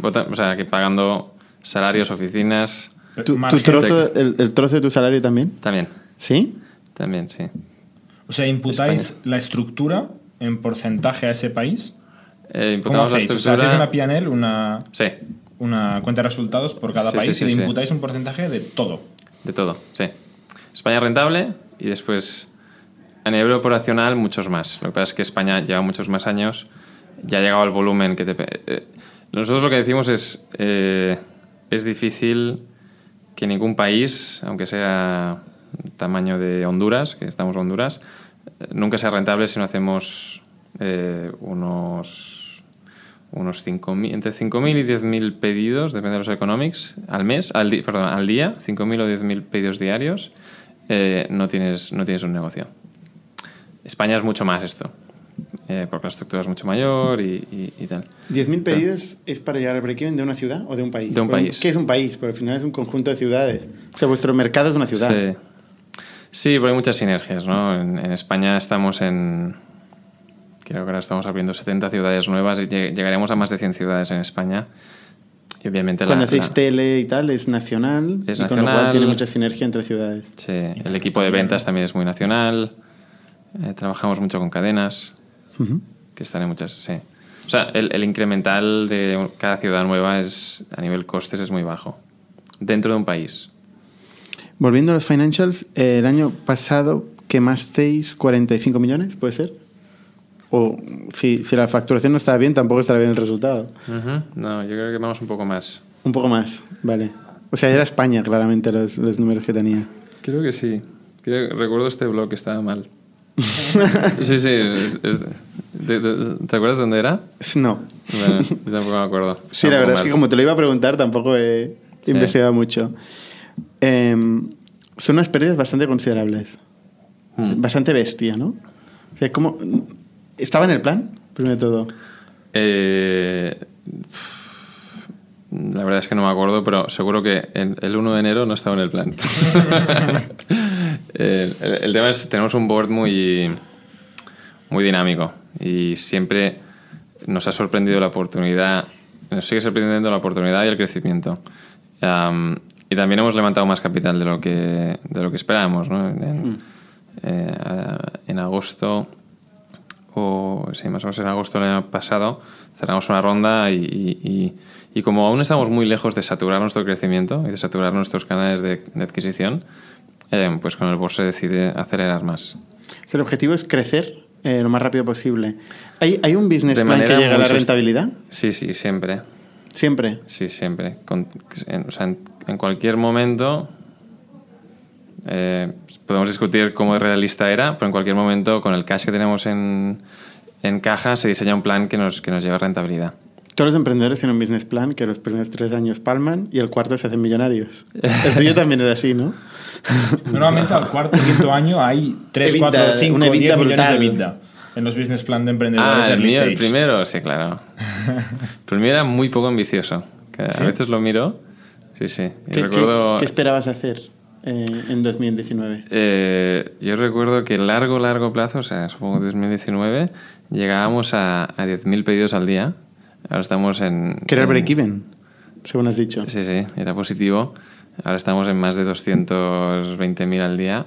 bottom- o sea, que pagando salarios, oficinas, ¿Tu, trozo, el, el trozo de tu salario también? también, ¿Sí? también, sí. O sea, imputáis la estructura en porcentaje a ese país. Eh, ¿Cómo imputamos la hacéis? O sea, estructura... hacéis una PNL, una, Sí, una cuenta de resultados por cada Sí, país sí, y le imputáis un porcentaje de todo. de todo, sí. España rentable y después a nivel operacional muchos más. Lo que pasa es que España lleva muchos más años, ya ha llegado al volumen que te... eh, nosotros lo que decimos es, eh, es difícil que ningún país, aunque sea tamaño de Honduras, que estamos en Honduras, nunca sea rentable si no hacemos eh, unos, unos 5.000 entre 5.000 y 10.000 pedidos, depende de los economics, al mes, al, perdón, al día, 5.000 o 10.000 pedidos diarios, eh, no, tienes, no tienes un negocio. España es mucho más esto, eh, porque la estructura es mucho mayor y, y- y tal. ¿10.000 pedidos es para llegar al break-even de una ciudad o de un país? De un país. ¿Qué es un país? Porque al final es un conjunto de ciudades. O sea, vuestro mercado es una ciudad. Sí. Sí, pero hay muchas sinergias, ¿no? En, en España estamos en... Creo que ahora estamos abriendo 70 ciudades nuevas y lleg- llegaremos a más de 100 ciudades en España. Y obviamente la- Cuando hacéis la- tele y tal, es nacional. Es y con lo cual nacional. tiene mucha sinergia entre ciudades. Sí, el equipo de ventas también es muy nacional. Eh, trabajamos mucho con cadenas, que están en muchas... Sí. O sea, el, el incremental de cada ciudad nueva es a nivel costes es muy bajo. Dentro de un país. Volviendo a los financials, eh, el año pasado quemasteis 45 millones, ¿puede ser? O si, si la facturación no estaba bien, tampoco estará bien el resultado. No, yo creo que vamos un poco más. Un poco más, vale. O sea, era España claramente los, los números que tenía. Creo que sí. Creo- recuerdo este blog que estaba mal. sí, sí. es- es- de- de- ¿Te acuerdas dónde era? No. Bueno, yo tampoco me acuerdo. Sí, la verdad es que como te lo iba a preguntar, tampoco he Sí. investigado mucho. Em, son unas pérdidas bastante considerables. Hmm. Bastante bestia, ¿no? O sea, ¿cómo- ¿Estaba en el plan, primero de todo? Eh, la verdad es que no me acuerdo, pero seguro que el 1 de enero no estaba en el plan. el, el- el tema es tenemos un board muy, muy dinámico y siempre nos ha sorprendido la oportunidad, nos sigue sorprendiendo la oportunidad y el crecimiento. Y también hemos levantado más capital de lo que, de lo que esperábamos. ¿no? En, eh, a- en agosto o sí, más o menos en agosto del año pasado, cerramos una ronda y, y- y- como aún estamos muy lejos de saturar nuestro crecimiento y de saturar nuestros canales de, de adquisición, eh, pues con el board se decide acelerar más. O sea, el objetivo es crecer eh, lo más rápido posible. ¿Hay, hay un business De plan que llega a la rentabilidad? Sí, sí, siempre. Siempre. Sí, siempre. Con- en, o sea, en- en cualquier momento eh, podemos discutir cómo realista era, pero en cualquier momento con el cash que tenemos en, en caja se diseña un plan que nos, que nos lleve a rentabilidad. Todos los emprendedores tienen un business plan que los primeros tres años palman y el cuarto se hacen millonarios. El tuyo también era así, ¿no? Normalmente al cuarto o quinto año hay 3, EBITDA, 4, 5, una 10 EBITDA millones de brutal. vida en los business plan de emprendedores Ah, el mío, el primero, sí, claro. El mío era muy poco ambicioso. Que A veces lo miro. Sí, sí. ¿Qué, recuerdo. qué- qué esperabas hacer eh, en 2019? eh, yo recuerdo que largo, largo plazo, o sea, supongo 2019, llegábamos a, a 10.000 pedidos al día. Ahora estamos en. Que era el en- break-even, según has dicho. Sí, sí, era positivo. Ahora estamos en más de 220.000 al día.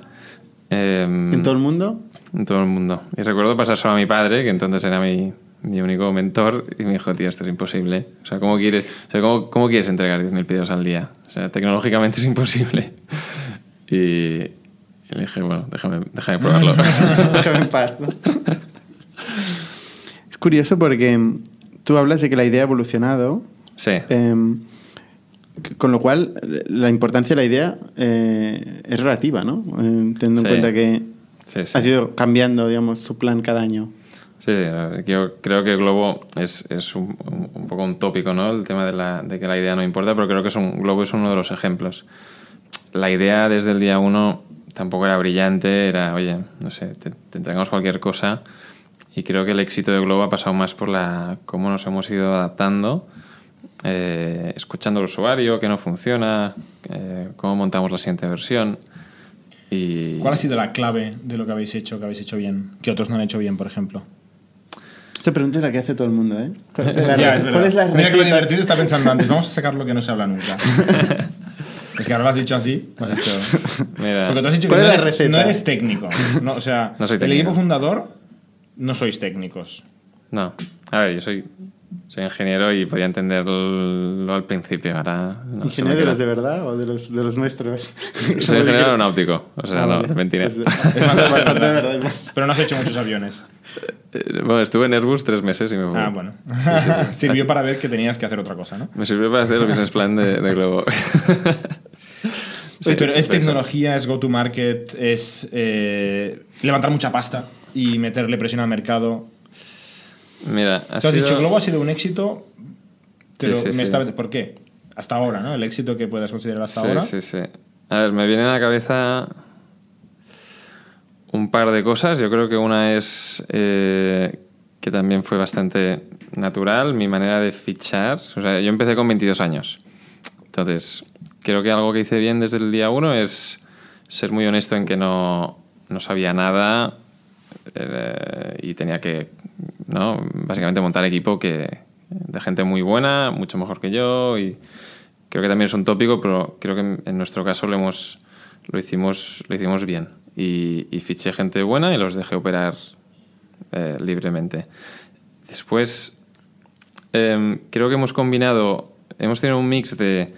Em, ¿En todo el mundo? En todo el mundo. Y recuerdo pasar solo a mi padre, que entonces era mi, mi único mentor, y me dijo, tío, esto es imposible. O sea, ¿cómo quieres, o sea, ¿cómo, cómo quieres entregar 10.000 pedidos al día? O sea, tecnológicamente es imposible. Y, y le dije, bueno, déjame, déjame probarlo. Déjame en paz, ¿no? Es curioso porque mm, tú hablas de que la idea ha evolucionado, sí. em, con lo cual eh, la importancia de la idea eh, es relativa, ¿no? Eh, teniendo Sí. en cuenta que Sí, sí. has ido cambiando, digamos, tu plan cada año. Sí, sí, yo creo que Globo es, es un, un- un poco un tópico, ¿no? El tema de, la, de que la idea no importa, pero creo que es un, Globo es uno de los ejemplos. La idea desde el día uno tampoco era brillante, era, oye, no sé, te, te entregamos cualquier cosa. Y creo que el éxito de Globo ha pasado más por la cómo nos hemos ido adaptando, eh, escuchando al usuario, qué no funciona, eh, cómo montamos la siguiente versión. Y ¿Cuál ha sido la clave de lo que habéis hecho, que habéis hecho bien, que otros no han hecho bien, por ejemplo? Esta pregunta es la que hace todo el mundo, ¿eh? ¿Cuál es la, Ya, es ¿cuál verdad. es la Mira que lo divertido está pensando antes, vamos a sacar lo que no se habla nunca. es que ahora lo has dicho así, lo has hecho... Mira, Porque tú has dicho que ¿Cuál no eres, receta? no eres técnico. No, o sea, No soy el técnico. equipo fundador no sois técnicos. No, a ver, yo soy, soy ingeniero y podía entenderlo al principio. Ahora no, ¿Ingeniero de los de verdad o de los, de los nuestros? Soy ingeniero aeronáutico, o sea, Ah, no, vale. de mentira. Pues, es bastante de verdad. Pero no has hecho muchos aviones. Eh, Bueno, estuve en Airbus tres meses y me fui. Ah, bueno. Sirvió para ver que tenías que hacer otra cosa, ¿no? Me sirvió para hacer el business plan de, de Globo. Sí, pero es tecnología, es go-to-market, es eh, levantar mucha pasta. y meterle presión al mercado. Mira, ha has sido- dicho Globo ha sido un éxito, pero Sí, sí, me sí. está- ¿por qué? Hasta ahora, ¿no? El éxito que puedas considerar hasta sí, ahora. Sí, sí. A ver, me viene a la cabeza un par de cosas. Yo creo que una es eh, que también fue bastante natural, mi manera de fichar. O sea, yo empecé con 22 años. Entonces, creo que algo que hice bien desde el día uno es ser muy honesto en que no, no sabía nada eh, y tenía que, ¿no? Básicamente montar equipo que, de gente muy buena, mucho mejor que yo y creo que también es un tópico, pero creo que en, nuestro caso lo, hemos, lo, hicimos, lo hicimos bien y, y fiché gente buena y los dejé operar eh, libremente. Después, em, creo que hemos combinado, hemos tenido un mix de,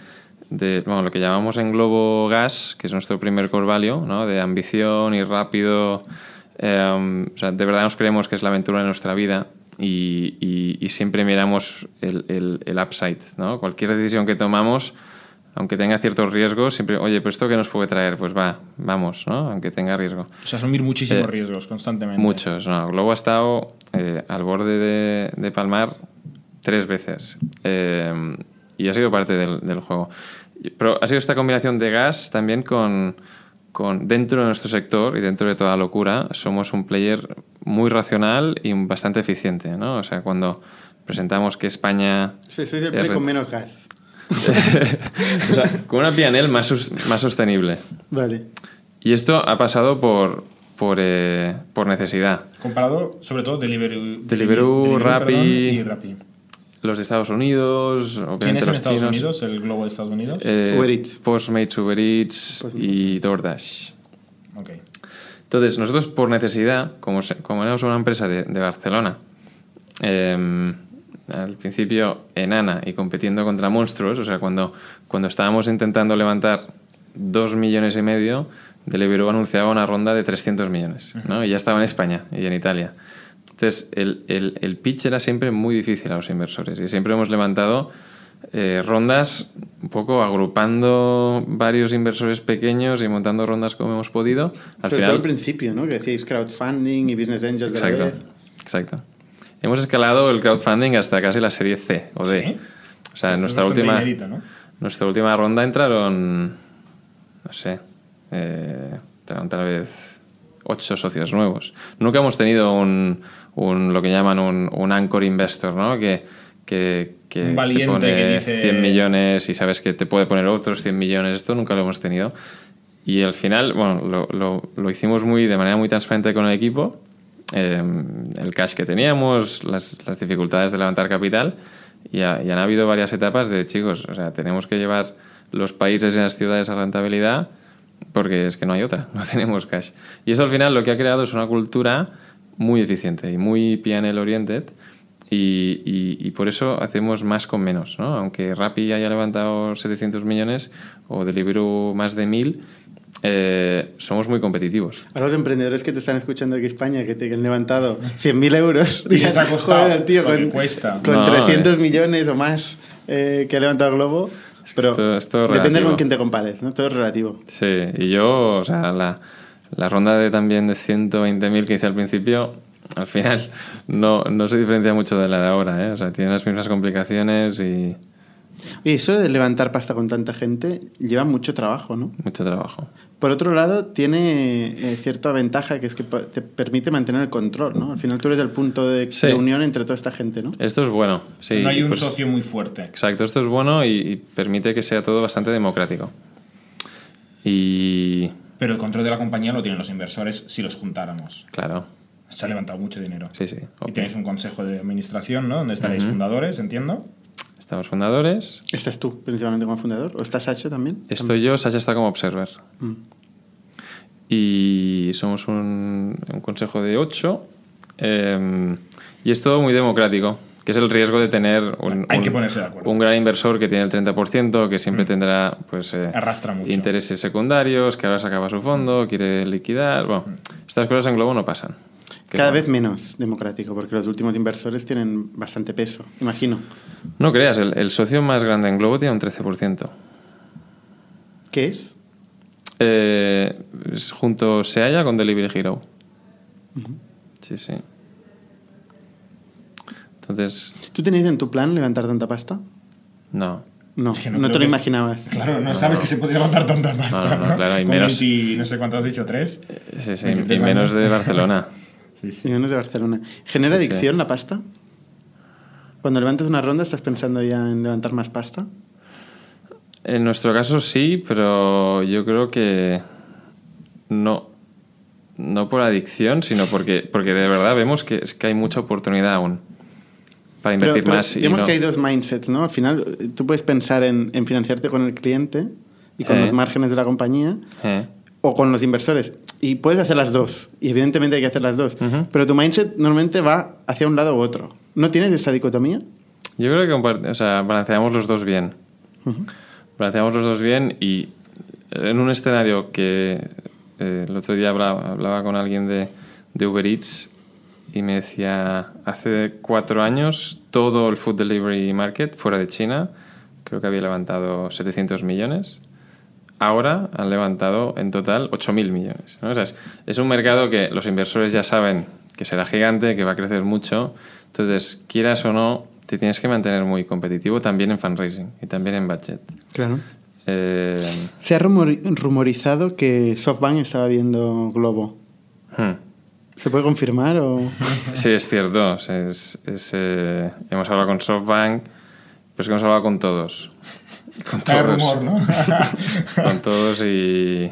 de, bueno, lo que llamamos en Globo Gas, que es nuestro primer core value, ¿no? de ambición y rápido. em, o sea, de verdad nos creemos que es la aventura de nuestra vida y, y- y siempre miramos el, el- el upside. ¿no? Cualquier decisión que tomamos, aunque tenga ciertos riesgos, siempre, oye, pues esto que nos puede traer, pues va, vamos, ¿no? aunque tenga riesgo. O sea, asumir muchísimos Eh, riesgos constantemente. Muchos, no. Globo ha estado eh, al borde de, de palmar tres veces. Eh, y ha sido parte del, del juego. Pero ha sido esta combinación de gas también con, con dentro de nuestro sector y dentro de toda locura, somos un player muy racional y bastante eficiente, ¿no? O sea, cuando presentamos que España... Sí, sois el es play re- con menos gas. o sea, con una P&L más, más sostenible. Vale. Y esto ha pasado por, por, eh, por necesidad. Comparado, sobre todo, Deliveroo, Deliveroo, Rappi. perdón, y Rappi. Los de Estados Unidos, ¿Quién obviamente es en los Estados chinos. Unidos? ¿El globo de Estados Unidos? eh, Uber Eats. Postmates, Uber Eats Postmates. y DoorDash. ok. Entonces, nosotros por necesidad, como, se- como éramos una empresa de, de Barcelona, eh, al principio enana y compitiendo contra monstruos, o sea, cuando, cuando estábamos intentando levantar dos millones y medio, Deliveroo anunciaba una ronda de 300 millones, ¿no? Y ya estaba en España y en Italia. Entonces, el, el- el pitch era siempre muy difícil a los inversores y siempre hemos levantado eh, rondas un poco agrupando varios inversores pequeños y montando rondas como hemos podido. Al Sobre final, todo al principio, ¿no? Que decíais crowdfunding y business angels de la Exacto, vez. exacto. Hemos escalado el crowdfunding hasta casi la serie C o D. ¿Sí? O sea, es nuestra última, inédito, ¿no? nuestra última ronda entraron, no sé, eh, entraron tal vez ocho socios nuevos. Nunca hemos tenido un, un- lo que llaman un, un anchor investor, ¿no? Que, que, que Un valiente te pone que dice- 100 millones y sabes que te puede poner otros 100 millones. Esto nunca lo hemos tenido. Y al final, bueno, lo, lo- lo hicimos muy, de manera muy transparente con el equipo. eh, el cash que teníamos, las, las dificultades de levantar capital. Y, ha- y han habido varias etapas de chicos, o sea, tenemos que llevar los países y las ciudades a rentabilidad porque es que no hay otra, no tenemos cash. Y eso al final lo que ha creado es una cultura muy eficiente y muy PNL oriented y, y- y por eso hacemos más con menos, ¿no? Aunque Rappi haya levantado 700 millones o Deliveroo más de 1000, eh, somos muy competitivos. A los emprendedores que te están escuchando aquí en España, que te han levantado 100.000 euros, Y les ha costado "Joder, el tío con, cuesta". con No, 300 eh. millones o más eh, que ha levantado Globo. Es que Pero esto- esto es depende relativo. con quién te compares, ¿no? Todo es relativo. Sí, y yo, o sea, la, la ronda de también de 120.000 que hice al principio, al final no, no se diferencia mucho de la de ahora, ¿eh? O sea, tiene las mismas complicaciones y Y eso de levantar pasta con tanta gente lleva mucho trabajo, ¿no? mucho trabajo. Por otro lado, tiene eh, cierta ventaja que es que te permite mantener el control, ¿no? Al final tú eres el punto de, Sí. de unión entre toda esta gente, ¿no? Esto es bueno, sí. no hay un pues- socio muy fuerte. Exacto, esto es bueno y, y permite que sea todo bastante democrático. Y Pero el control de la compañía lo tienen los inversores si los juntáramos. claro, Se ha levantado mucho dinero. sí, sí. Y tenéis un consejo de administración, ¿no? Donde estaréis fundadores, entiendo. Estamos fundadores. ¿Estás tú principalmente como fundador? ¿O estás Sacho también? Estoy yo, Sasha está como observer. Mm. Y somos un, un consejo de ocho. eh, y es todo muy democrático, que es el riesgo de tener un, Hay un- que ponerse de acuerdo. un gran inversor que tiene el 30%, que siempre tendrá pues, eh, Arrastra mucho. intereses secundarios, que ahora se acaba su fondo, quiere liquidar. Bueno, estas cosas en Globo no pasan. Cada vez menos democrático, porque los últimos inversores tienen bastante peso, imagino. No creas, el, el socio más grande en Globo tiene un 13%. ¿Qué es? Eh, es junto Seaya con Delivery Hero. Sí, sí. Entonces, ¿Tú tenías en tu plan levantar tanta pasta? no. No, Es que no, no te lo imaginabas. Claro, no, sabes que se puede levantar tanta pasta. No, no, claro, y Con menos- 20 no sé cuánto has dicho, ¿tres? Sí, sí, 23 y menos años. de Barcelona. Sí, Sí, sí. menos de Barcelona. ¿Genera Sí, sí. adicción la pasta? Cuando levantas una ronda, ¿estás pensando ya en levantar más pasta? En nuestro caso sí, pero yo creo que no. No por adicción, sino porque, porque de verdad vemos que, es que hay mucha oportunidad aún para Pero- invertir pero más. y digamos no- que hay dos mindsets, ¿no? Al final, eh, tú puedes pensar en, en financiarte con el cliente y con Eh. los márgenes de la compañía Eh, o con los inversores. Y puedes hacer las dos. Y evidentemente hay que hacer las dos. Ujú. Pero tu mindset normalmente va hacia un lado u otro. ¿No tienes esta dicotomía? Yo creo que o sea, balanceamos los dos bien. Balanceamos los dos bien y en un escenario que eh, el otro día hablaba, hablaba con alguien de, de Uber Eats y me decía, hace cuatro años todo el food delivery market fuera de China, creo que había levantado 700 millones. Ahora han levantado en total 8.000 millones. ¿no? O sea, es, es un mercado que los inversores ya saben que será gigante, que va a crecer mucho. Entonces, quieras o no, te tienes que mantener muy competitivo también en fundraising y también en budget. Claro. Eh, Se ha rumor- rumorizado que SoftBank estaba viendo Globo. hmm. ¿Se puede confirmar o...? Sí, es cierto. Es, es, eh, hemos hablado con SoftBank, pero es que hemos hablado con todos. Con Hay todos. rumor, ¿no? con todos y...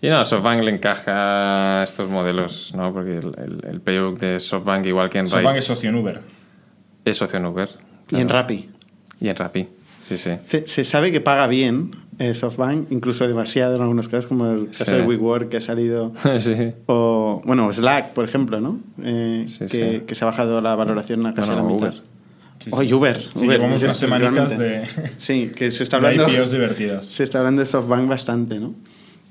Y no, SoftBank le encaja estos modelos, ¿no? Porque el, el, el playbook de SoftBank, igual que en SoftBank Rides, es socio en Uber. es socio en Uber. Y en. Rappi. Y en Rappi, sí, sí. Se, se sabe que paga bien eh, SoftBank, incluso demasiado en algunos casos, como el caso Sí. de WeWork que ha salido... sí. O, bueno, Slack, por ejemplo, ¿no? Eh, Sí, que, sí. que se ha bajado la valoración a casi No, no, la mitad. Uber. Sí, Oye. Uber. Sí, Uber, llevamos unas semanitas de, Sí, que se está de hablando... IPOs divertidas. Se está hablando de SoftBank bastante, ¿no?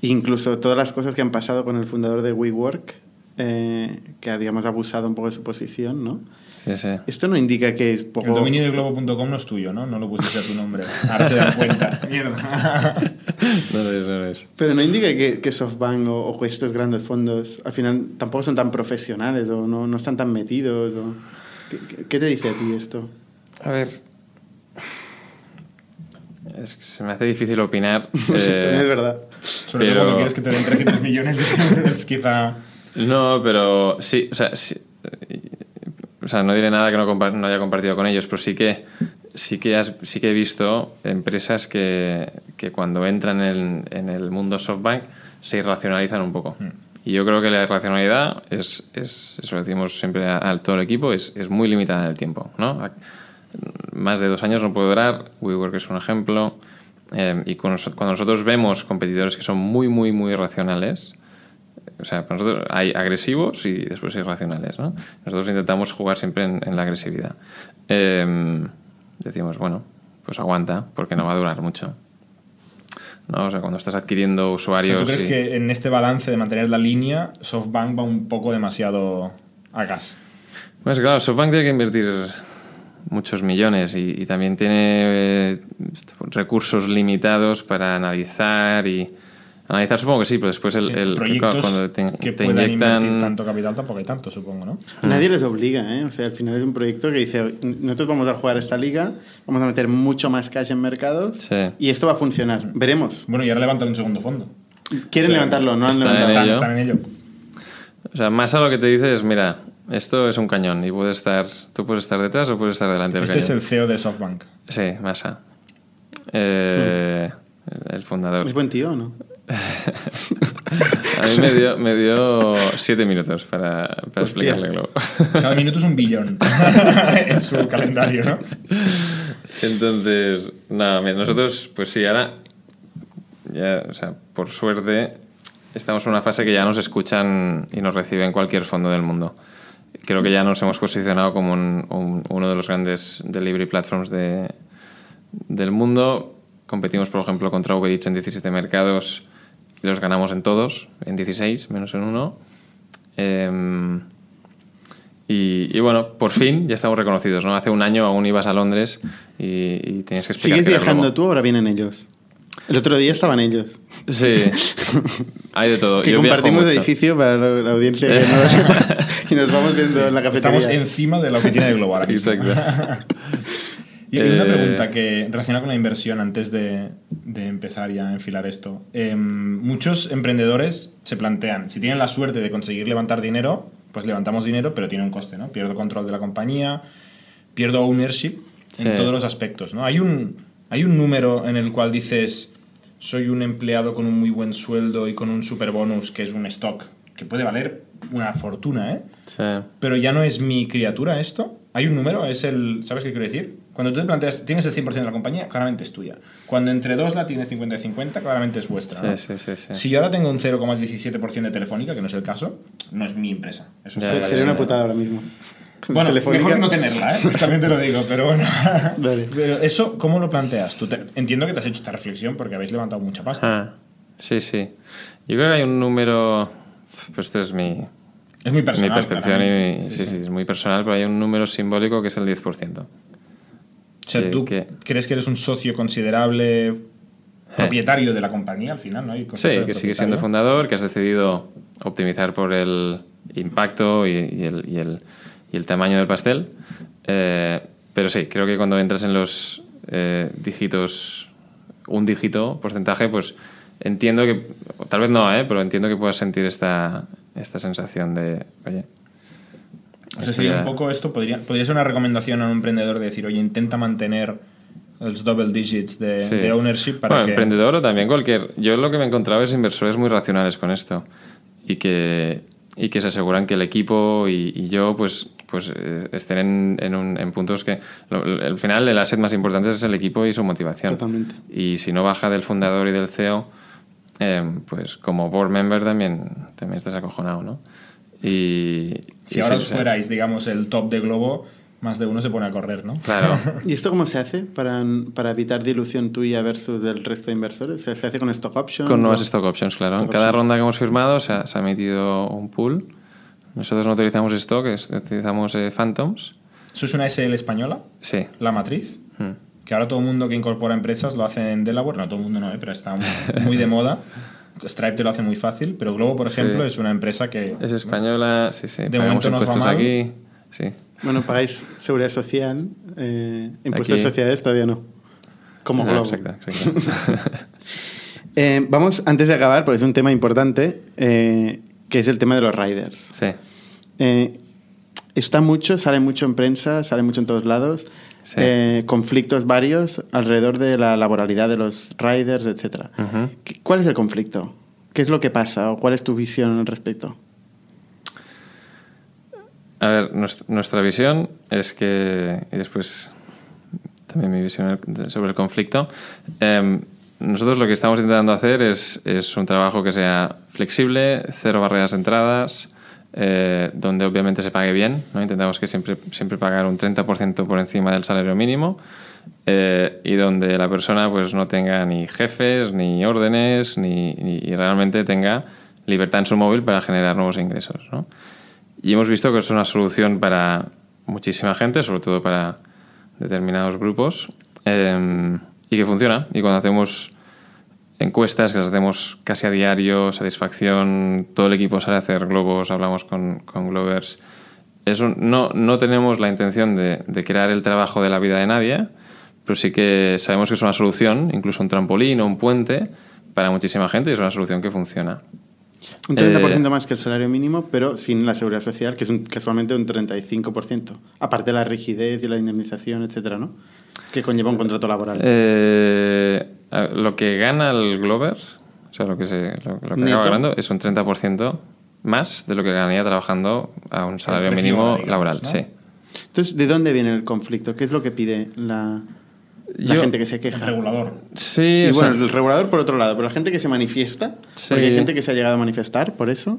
Incluso todas las cosas que han pasado con el fundador de WeWork, eh, que ha, digamos, abusado un poco de su posición, ¿no? Sí, sí. Esto no indica que es poco... El dominio de globo.com no es tuyo, ¿no? No lo pusiste a tu nombre. Ahora se dan cuenta. Mierda. No lo es, no lo es. Pero no indica que, que SoftBank o, estos grandes fondos al final tampoco son tan profesionales o no, no están tan metidos. O... ¿Qué, te dice a ti esto? A ver. Es que se me hace difícil opinar. También eh, es verdad. Sobre Pero- todo cuando quieres que te den 300 millones de euros, quizá... No, pero sí, o sea, sí, o sea, no diré nada que no, compa- no haya compartido con ellos, pero sí que sí que, has- sí que he visto empresas que, que cuando entran en, en el mundo SoftBank se irracionalizan un poco. Y yo creo que la irracionalidad es, es eso lo decimos siempre a, a todo el equipo, es, es muy limitada en el tiempo. ¿no? A- Más de dos años no puede durar, WeWork es un ejemplo. eh, y noso- cuando nosotros vemos competidores que son muy, muy, muy irracionales, o sea, para nosotros hay agresivos y después irracionales, ¿no? Nosotros intentamos jugar siempre en, en la agresividad. Eh, decimos, bueno, pues aguanta, porque no va a durar mucho. ¿No? O sea, cuando estás adquiriendo O sea, usuarios... ¿Tú crees y- que en este balance de mantener la línea, SoftBank va un poco demasiado a gas? Pues claro, SoftBank tiene que invertir muchos millones y, y también tiene eh, recursos limitados para analizar y... Analizar supongo que sí, pero después el, Sí, el- proyectos cuando te, que te puedan inyectan... invertir tanto capital tampoco hay tanto, supongo, ¿no? Nadie les obliga, ¿eh? O sea, al final es un proyecto que dice, nosotros vamos a jugar esta liga, vamos a meter mucho más cash en mercados Sí. y esto va a funcionar. Veremos. Bueno, y ahora levantan un segundo fondo. Quieren levantarlo, no han Está en levantado. Están, ello. están en ello. O sea, más a lo que te dice es, mira, esto es un cañón y puedes estar, tú puedes estar detrás o puedes estar delante del Este es cañón. el CEO de SoftBank. Sí, Masa. Eh, el- El fundador. ¿Es buen tío o no? A mí me dio, me dio siete minutos para, explicarle Globo. Cada minuto es un billón en su calendario, ¿no? Entonces, nada, mira, nosotros, pues sí, ahora, ya, o sea, por suerte, estamos en una fase que ya nos escuchan y nos reciben cualquier fondo del mundo. Creo que ya nos hemos posicionado como un- un- uno de los grandes delivery platforms de, del mundo. Competimos, por ejemplo, contra Uber Eats en 17 mercados y los ganamos en todos, en 16, menos en uno. Em, y, y bueno, por fin ya estamos reconocidos, ¿no? Hace un año aún ibas a Londres y, y tenías que explicar ¿Sigues que viajando tú o ahora vienen ellos? El otro día estaban ellos. Sí, hay de todo. Que Yo compartimos mucho. edificio para la la audiencia que no lo sepa. y nos vamos viendo en la cafetería. Estamos encima de la oficina de mismo. Exacto. Y hay una Eh, pregunta que relaciona con la inversión antes de, de empezar ya a enfilar esto. Em, muchos emprendedores se plantean, si tienen la suerte de conseguir levantar dinero, pues levantamos dinero, pero tiene un coste, ¿no? Pierdo control de la compañía, pierdo ownership en Sí. todos los aspectos, ¿no? Hay un, hay un número en el cual dices, soy un empleado con un muy buen sueldo y con un super bonus, que es un stock, que puede valer una fortuna, ¿eh? Sí. pero ya no es mi criatura esto. Hay un número, es el. ¿Sabes qué quiero decir? Cuando tú te planteas, tienes el 100% de la compañía, claramente es tuya. Cuando entre dos la tienes 50 y 50, claramente es vuestra. ¿no? Sí, sí, sí, sí. Si yo ahora tengo un 0,17% de Telefónica, que no es el caso, no es mi empresa. Eso Ya, Sería una putada ahora mismo. Bueno, mejor no tenerla, ¿eh? También te lo digo, pero bueno. Vale. Pero eso, ¿cómo lo planteas? Tú te- entiendo que te has hecho esta reflexión porque habéis levantado mucha pasta. Ah, sí, sí. Yo creo que hay un número. Pues esto es mi, Es muy mi personal. percepción y mi- sí, sí, es muy personal, pero hay un número simbólico que es el 10%. O sea, que- ¿tú que- crees que eres un socio considerable propietario de la compañía al final, ¿no? Sí, que sigue siendo fundador, que has decidido optimizar por el impacto y, y el, y el- y el tamaño del pastel. Eh, pero sí, creo que cuando entras en los eh, dígitos, un dígito porcentaje, pues entiendo que, tal vez no, ¿eh? pero entiendo que puedas sentir esta, esta sensación de, oye. O sea, sería un poco esto, podría, podría ser una recomendación a un emprendedor de decir, oye, intenta mantener los double digits de, Sí. de ownership para bueno, que... emprendedor o también cualquier. Yo lo que me he encontrado es inversores muy racionales con esto y que, y que se aseguran que el equipo y, y yo pues, pues eh, estén en, en, un- en puntos que. lo- al final, el asset más importante es el equipo y su motivación. Totalmente. Y si no baja del fundador y del CEO, eh, pues como board member también, también estás acojonado, ¿no? Y. Si y ahora sí, os fuerais, digamos, el top de Globo, más de uno se pone a correr, ¿no? Claro. ¿Y esto cómo se hace para, para evitar dilución tuya versus del resto de inversores? ¿Se hace con stock options? Con nuevas o- stock options, claro. Stock en cada options. ronda que hemos firmado se ha, se ha emitido un pool. Nosotros no utilizamos stock, utilizamos eh, Phantoms. ¿Eso es una SL española? Sí. La matriz. Mm. Que ahora todo el mundo que incorpora empresas lo hace en Delaware. No, todo el mundo no, ¿eh? pero está muy, muy de moda. Stripe te lo hace muy fácil, pero Globo, por Sí. ejemplo, es una empresa que... Es española, sí, sí. De momento nos va mal. aquí. Sí. Bueno, pagáis seguridad social, eh, impuestos Aquí. de sociedades todavía no. Como No, Globo. exacto, exacto. Eh, vamos, antes de acabar, porque es un tema importante, eh, que es el tema de los riders. sí. Eh, está mucho, sale mucho en prensa, sale mucho en todos lados. Sí. eh, conflictos varios alrededor de la laboralidad de los riders, etc. ¿Cuál es el conflicto? ¿Qué es lo que pasa o cuál es tu visión al respecto? A ver, nues- nuestra visión es que, y después también mi visión sobre el conflicto, em, nosotros lo que estamos intentando hacer es, es un trabajo que sea flexible, cero barreras de entradas, eh, donde obviamente se pague bien. ¿no? Intentamos que siempre, siempre pagar un 30% por encima del salario mínimo eh, y donde la persona pues, no tenga ni jefes, ni órdenes, ni, ni- y realmente tenga libertad en su móvil para generar nuevos ingresos. ¿no? Y hemos visto que es una solución para muchísima gente, sobre todo para determinados grupos, eh, y que funciona. Y cuando hacemos encuestas, que las hacemos casi a diario, satisfacción, todo el equipo sale a hacer globos, hablamos con, con Glovers. Es un- no, no tenemos la intención de, de crear el trabajo de la vida de nadie, pero sí que sabemos que es una solución, incluso un trampolín o un puente, para muchísima gente y es una solución que funciona. Un 30% Eh, más que el salario mínimo, pero sin la seguridad social, que es un- casualmente un 35%. Aparte de la rigidez y la indemnización, etcétera, ¿no? Que conlleva un contrato laboral. Eh, lo que gana el Glover, o sea, lo que, se, lo, lo que Neto. acaba ganando es un 30% más de lo que ganaría trabajando a un salario mínimo digamos, laboral. ¿no? Sí. Entonces, ¿de dónde viene el conflicto? ¿Qué es lo que pide la, la Yo- gente que se El queja? regulador. Sí, Y sea, bueno, el regulador por otro lado, pero la gente que se manifiesta, Sí. porque hay gente que se ha llegado a manifestar por eso.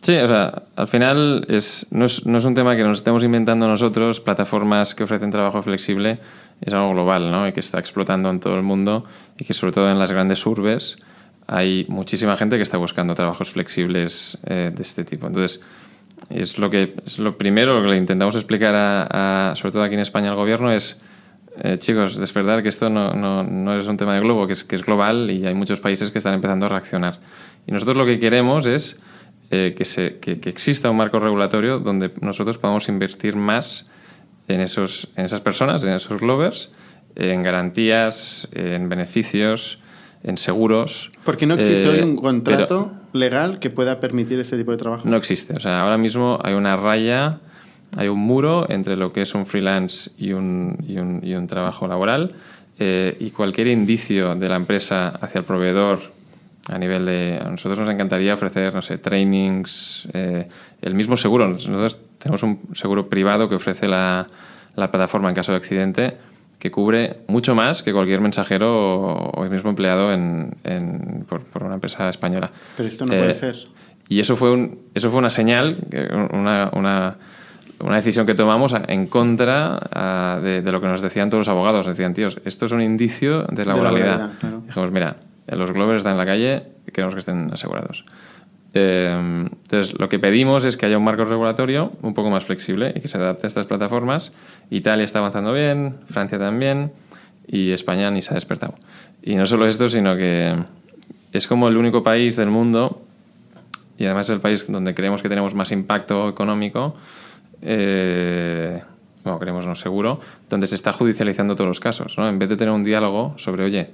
Sí, o sea, al final es, no, es, no es un tema que nos estemos inventando nosotros, plataformas que ofrecen trabajo flexible, es algo global, ¿no? Y que está explotando en todo el mundo y que sobre todo en las grandes urbes hay muchísima gente que está buscando trabajos flexibles eh, de este tipo. Entonces, es lo que es lo primero que le intentamos explicar a, a- sobre todo aquí en España al gobierno es eh, chicos, despertar que esto no, no, no, es un tema de globo, que es, que es global y hay muchos países que están empezando a reaccionar. Y nosotros lo que queremos es eh, que, se, que, que, exista un marco regulatorio donde nosotros podamos invertir más en, esos, en esas personas, en esos glovers, en garantías, en beneficios, en seguros. Porque no existe eh, hoy un contrato legal que pueda permitir este tipo de trabajo. No existe. O sea, ahora mismo hay una raya, hay un muro entre lo que es un freelance y un, y un, y un trabajo laboral. Eh, y cualquier indicio de la empresa hacia el proveedor a nivel de... A nosotros nos encantaría ofrecer, no sé, trainings, eh, el mismo seguro. Nosotros tenemos un seguro privado que ofrece la, la plataforma en caso de accidente que cubre mucho más que cualquier mensajero o, el mismo empleado en, en, por, por, una empresa española. Pero esto no eh, puede ser. Y eso fue, un, eso fue una señal, una, una, una decisión que tomamos en contra uh, de, de, lo que nos decían todos los abogados. Decían, tíos, esto es un indicio de la moralidad. Claro. Dijimos, mira, los Glovers están en la calle, queremos que estén asegurados. Eh, entonces, lo que pedimos es que haya un marco regulatorio un poco más flexible y que se adapte a estas plataformas. Italia está avanzando bien, Francia también, y España ni se ha despertado. Y no solo esto, sino que es como el único país del mundo, y además es el país donde creemos que tenemos más impacto económico, eh, bueno, creemos no seguro, donde se está judicializando todos los casos. ¿no? En vez de tener un diálogo sobre, oye,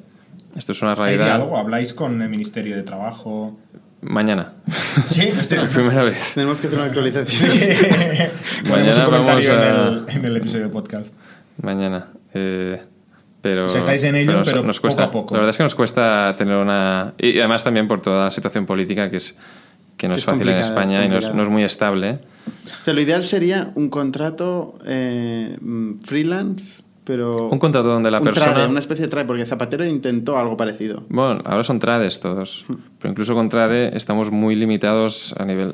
esto es una realidad. ¿Hay diálogo? ¿Habláis con el Ministerio de Trabajo? Mañana. Sí, por primera vez. Tenemos que hacer una actualización. Mañana vamos a... en el, en el episodio de podcast. Mañana. Eh, pero, o sea, estáis en ello, pero, pero nos cuesta, poco a poco. La verdad es que nos cuesta tener una... Y además también por toda la situación política que es que no es, es fácil en España es y no es, no es, muy estable. O sea, lo ideal sería un contrato eh, freelance pero un contrato donde la un persona trade, una especie de trade porque Zapatero intentó algo parecido bueno ahora son trades todos pero incluso con trade estamos muy limitados a nivel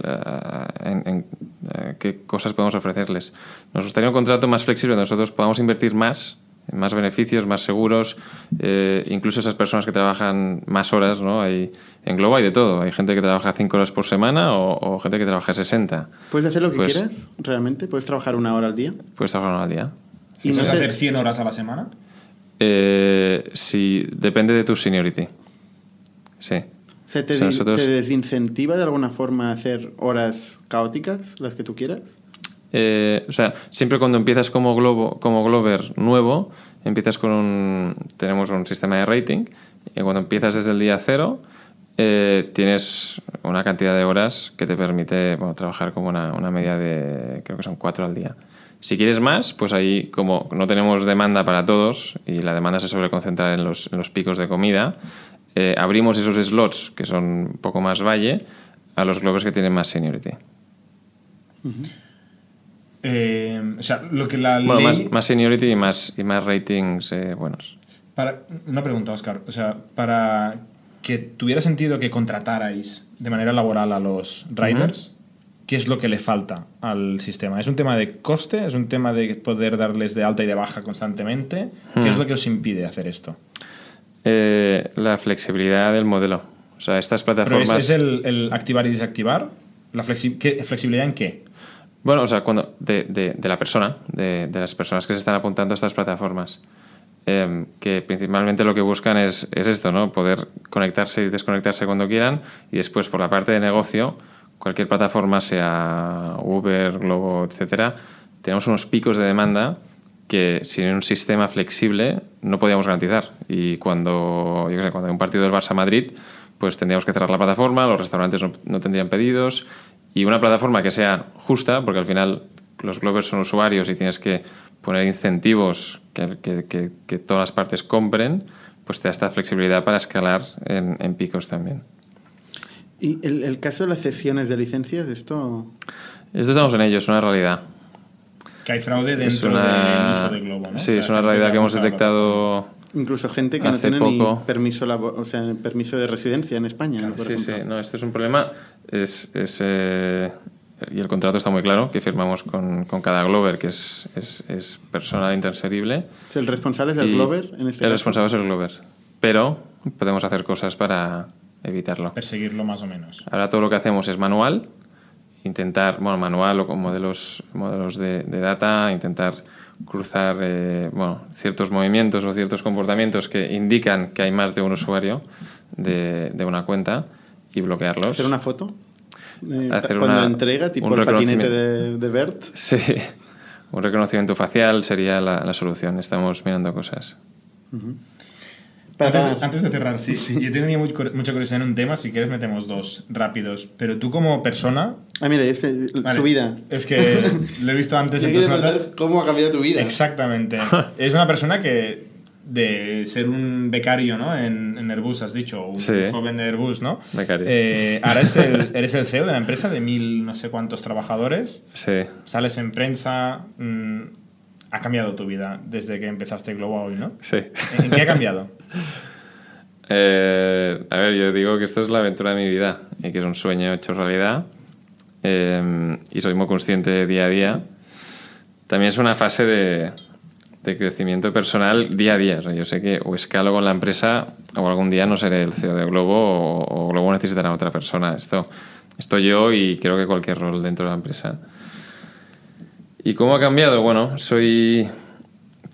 en, en qué cosas podemos ofrecerles nos gustaría un contrato más flexible donde nosotros podamos invertir más más beneficios, más seguros, eh, incluso esas personas que trabajan más horas, ¿no? Hay, en Globo hay de todo, hay gente que trabaja 5 horas por semana o, o, gente que trabaja 60. ¿Puedes hacer lo que pues, quieras realmente? ¿Puedes trabajar una hora al día? Puedes trabajar una hora al día. ¿Y puedes hacer 100 horas a la semana? Eh, sí, depende de tu seniority. Sí. ¿Se te, o sea, nosotros... te desincentiva de alguna forma a hacer horas caóticas, las que tú quieras? Eh, o sea, siempre cuando empiezas como, globo, como Glover nuevo, empiezas con un. Tenemos un sistema de rating, y cuando empiezas desde el día cero, eh, tienes una cantidad de horas que te permite bueno, trabajar como una, una media de. Creo que son cuatro al día. Si quieres más, pues ahí, como no tenemos demanda para todos y la demanda se suele concentrar en los, en los picos de comida, eh, abrimos esos slots que son un poco más valle a los globos que tienen más seniority. Uh -huh. eh, o sea, lo que la bueno, ley... más, más, seniority y más, y más ratings eh, buenos. Para, una pregunta, Oscar. O sea, para que tuviera sentido que contratarais de manera laboral a los writers, qué es lo que le falta al sistema. ¿Es un tema de coste? ¿Es un tema de poder darles de alta y de baja constantemente? ¿Qué es lo que os impide hacer esto? Eh, la flexibilidad del modelo. O sea, estas plataformas... ¿Pero es, es el, el, activar y desactivar? ¿La flexi ¿qué, ¿Flexibilidad en qué? Bueno, o sea, cuando de, de, de la persona, de, de, las personas que se están apuntando a estas plataformas, eh, que principalmente lo que buscan es, es esto, ¿no? Poder conectarse y desconectarse cuando quieran y después por la parte de negocio cualquier plataforma, sea Uber, Globo, etcétera, tenemos unos picos de demanda que sin un sistema flexible no podíamos garantizar. Y cuando, yo sé, cuando hay un partido del Barça Madrid, pues tendríamos que cerrar la plataforma, los restaurantes no, no, tendrían pedidos. Y una plataforma que sea justa, porque al final los Glovers son usuarios y tienes que poner incentivos que, que, todas las partes compren, pues te da esta flexibilidad para escalar en picos también. ¿Y el, el, caso de las cesiones de licencias, esto...? Esto estamos en ello, es una realidad. Que hay fraude dentro una... del uso de Globo, ¿no? Sí, o sea, es una realidad que hemos detectado... Incluso gente que no tiene poco. ni permiso, o sea, permiso de residencia en España. Claro, ¿no? sí, sí, no, esto es un problema. Es, es eh, y el contrato está muy claro, que firmamos con, con cada Glover, que es, es, es personal intransferible. ¿El responsable es el Glover en este El caso? responsable es el Glover. Pero podemos hacer cosas para evitarlo. Perseguirlo más o menos. Ahora todo lo que hacemos es manual, intentar, bueno, manual o con modelos, modelos de, de data, intentar cruzar eh, bueno, ciertos movimientos o ciertos comportamientos que indican que hay más de un usuario de, de una cuenta y bloquearlos. ¿Hacer una foto? Eh, Hacer cuando una- entrega, tipo un el patinete reconocimiento. de, de Bert. Sí, un reconocimiento facial sería la, la solución. Estamos mirando cosas. Para- Antes, antes de cerrar, sí. Yo tenía mucha curiosidad en un tema, si quieres metemos dos rápidos. Pero tú como persona... Ah, mira, este, Vale, su vida. Es que lo he visto antes en tus notas. ¿Cómo ha cambiado tu vida? Exactamente. es una persona que de ser un becario, ¿no? En, en Airbus, has dicho, un Sí. joven de Airbus, ¿no? Becario. Eh, ahora es el, eres el CEO de la empresa de mil no sé cuántos trabajadores. Sí. Sales en prensa. mm, ha cambiado tu vida desde que empezaste Globo a hoy, ¿no? Sí. ¿En qué ha cambiado? Eh, a ver, yo digo que esto es la aventura de mi vida y que es un sueño hecho realidad. Eh, y soy muy consciente día a día. También es una fase de, de crecimiento personal día a día. O sea, yo sé que o escalo con la empresa o algún día no seré el CEO de Globo o, o Globo necesitará otra persona. Esto, esto yo y creo que cualquier rol dentro de la empresa. ¿Y cómo ha cambiado? Bueno, soy.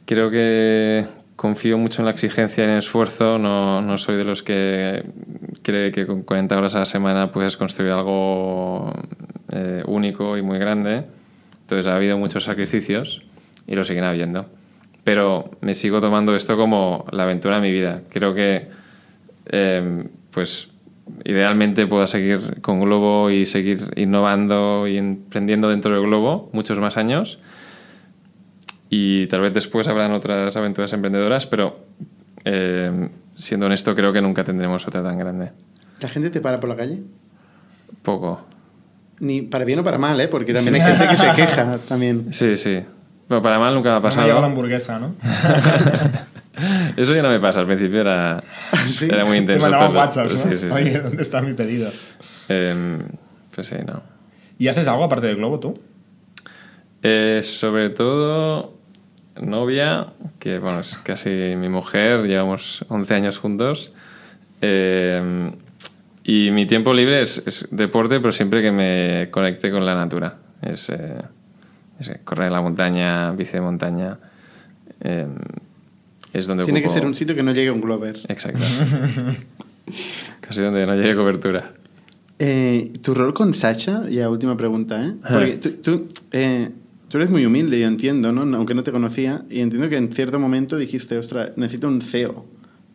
Creo que confío mucho en la exigencia y en el esfuerzo. No, no soy de los que cree que con 40 horas a la semana puedes construir algo eh, único y muy grande. Entonces ha habido muchos sacrificios y lo siguen habiendo. Pero me sigo tomando esto como la aventura de mi vida. Creo que, eh, pues, idealmente pueda seguir con Globo y seguir innovando y emprendiendo dentro del Globo muchos más años. Y tal vez después habrán otras aventuras emprendedoras, pero eh, siendo honesto, creo que nunca tendremos otra tan grande. ¿La gente te para por la calle? Poco. Ni para bien o para mal, ¿eh? Porque también hay gente que se queja también. Sí, sí. Bueno, para mal nunca me ha Me ha llegado la pasado. hamburguesa, ¿no? Eso ya no me pasa. Al principio era, ¿Sí? era muy Te intenso. mandaban pero- WhatsApp, ¿no? Sí, sí, sí. Oye, ¿dónde está mi pedido? Em, pues sí, no. ¿Y haces algo aparte del Globo tú? Eh, sobre todo novia, que bueno, es casi mi mujer, llevamos 11 años juntos. Eh, y mi tiempo libre es, es deporte, pero siempre que me conecte con la natura. Es, eh, es, correr en la montaña, bici de montaña. Eh, es donde Tiene que ser un sitio que no llegue un Glover. Exacto. casi donde no llegue cobertura. Eh, tu rol con Sacha, ya última pregunta, ¿eh? Porque tú, tú, eh, tú eres muy humilde, yo entiendo, ¿no? Aunque no te conocía, y entiendo que en cierto momento dijiste, ostras, necesito un CEO.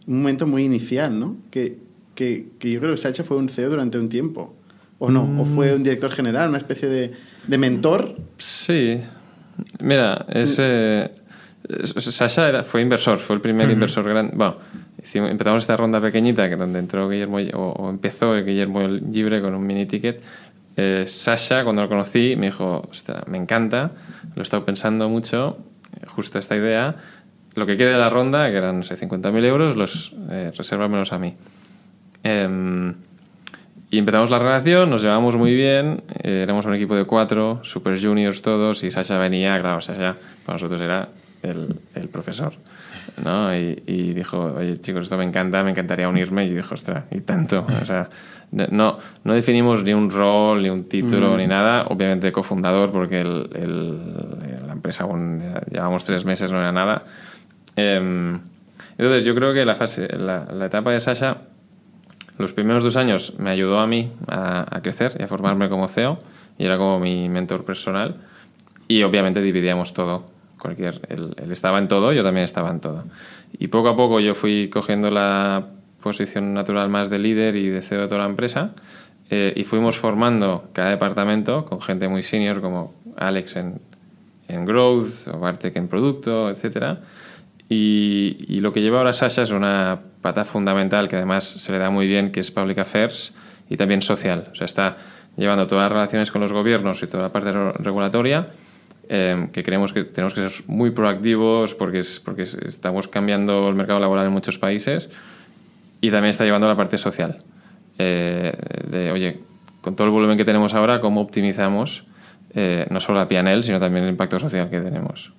Un momento muy inicial, ¿no? Que, que, que yo creo que Sacha fue un CEO durante un tiempo. ¿O no? ¿O fue un director general, una especie de, de mentor? Sí. Mira, ese Sasha era, fue inversor, fue el primer inversor grande. Bueno, hicimos- empezamos esta ronda pequeñita que donde entró Guillermo o, o empezó Guillermo Libre con un mini ticket. Eh, Sasha, cuando lo conocí, me dijo, "Ostras, me encanta, lo he estado pensando mucho, eh, justo esta idea. Lo que quede de la ronda, que eran, no sé, 50.000 euros, los eh, resérvamelos a mí. Em, y empezamos la relación, nos llevábamos muy bien, eh, éramos un equipo de cuatro, super juniors todos, y Sasha venía, claro, Sasha para nosotros era el, el profesor, ¿no? Y, y dijo, oye chicos, esto me encanta, me encantaría unirme, y yo dije, ostras, y tanto, o sea, no, no definimos ni un rol, ni un título, ni nada, obviamente cofundador, porque el, el- la empresa aún llevábamos tres meses, no era nada. Em, entonces yo creo que la fase, la, la etapa de Sasha los primeros dos años me ayudó a mí a, a crecer y a formarme como CEO y era como mi mentor personal. Y obviamente dividíamos todo cualquier él, él estaba en todo yo también estaba en todo y poco a poco yo fui cogiendo la posición natural más de líder y de CEO de toda la empresa eh, y fuimos formando cada departamento con gente muy senior como Alex en, en growth o Bartek en producto etcétera y, y lo que lleva ahora Sasha es una pata fundamental que además se le da muy bien, que es Public Affairs y también social. O sea, está llevando todas las relaciones con los gobiernos y toda la parte re- regulatoria, eh, que creemos que tenemos que ser muy proactivos porque, es, porque es- estamos cambiando el mercado laboral en muchos países y también está llevando la parte social. Eh, de, oye, con todo el volumen que tenemos ahora, ¿cómo optimizamos eh, no solo la P&L, sino también el impacto social que tenemos?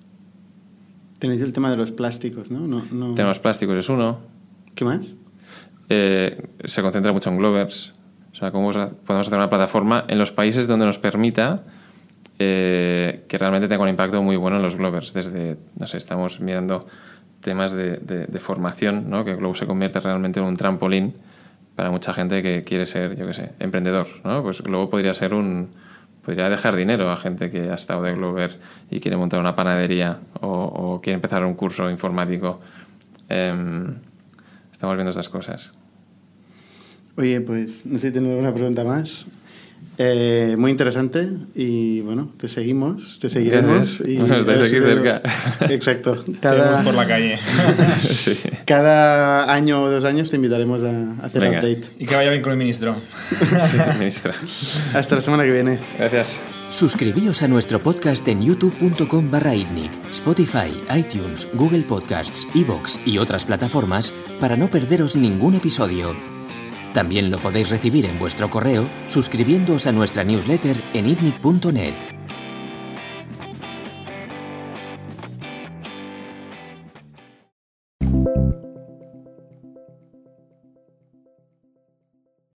Tenéis el tema de los plásticos, ¿no? no, no... Tenemos plásticos, es uno. ¿Qué más? eh, se concentra mucho en Glovers. O sea, cómo podemos hacer una plataforma en los países donde nos permita eh, que realmente tenga un impacto muy bueno en los Glovers. Desde, no sé, estamos mirando temas de, de, formación, ¿no? que Globo se convierte realmente en un trampolín para mucha gente que quiere ser, yo qué sé, emprendedor. ¿no? Pues Globo podría ser un... Podría dejar dinero a gente que ha estado de Glover y quiere montar una panadería o, o quiere empezar un curso informático. Em, estamos viendo estas cosas. Oye, pues no sé si tienes alguna pregunta más. Eh, muy interesante y bueno, te seguimos, te seguiremos. Y estáis aquí cerca. Exacto. Cada, por la calle. sí. Cada año o dos años te invitaremos a hacer Venga. update. Y que vaya bien con el ministro. Sí, ministra. Hasta la semana que viene. Gracias. Suscribíos a nuestro podcast en youtube.com barra itnic, Spotify, iTunes, Google Podcasts, Evox y otras plataformas para no perderos ningún episodio. También lo podéis recibir en vuestro correo suscribiéndoos a nuestra newsletter en itnic.net.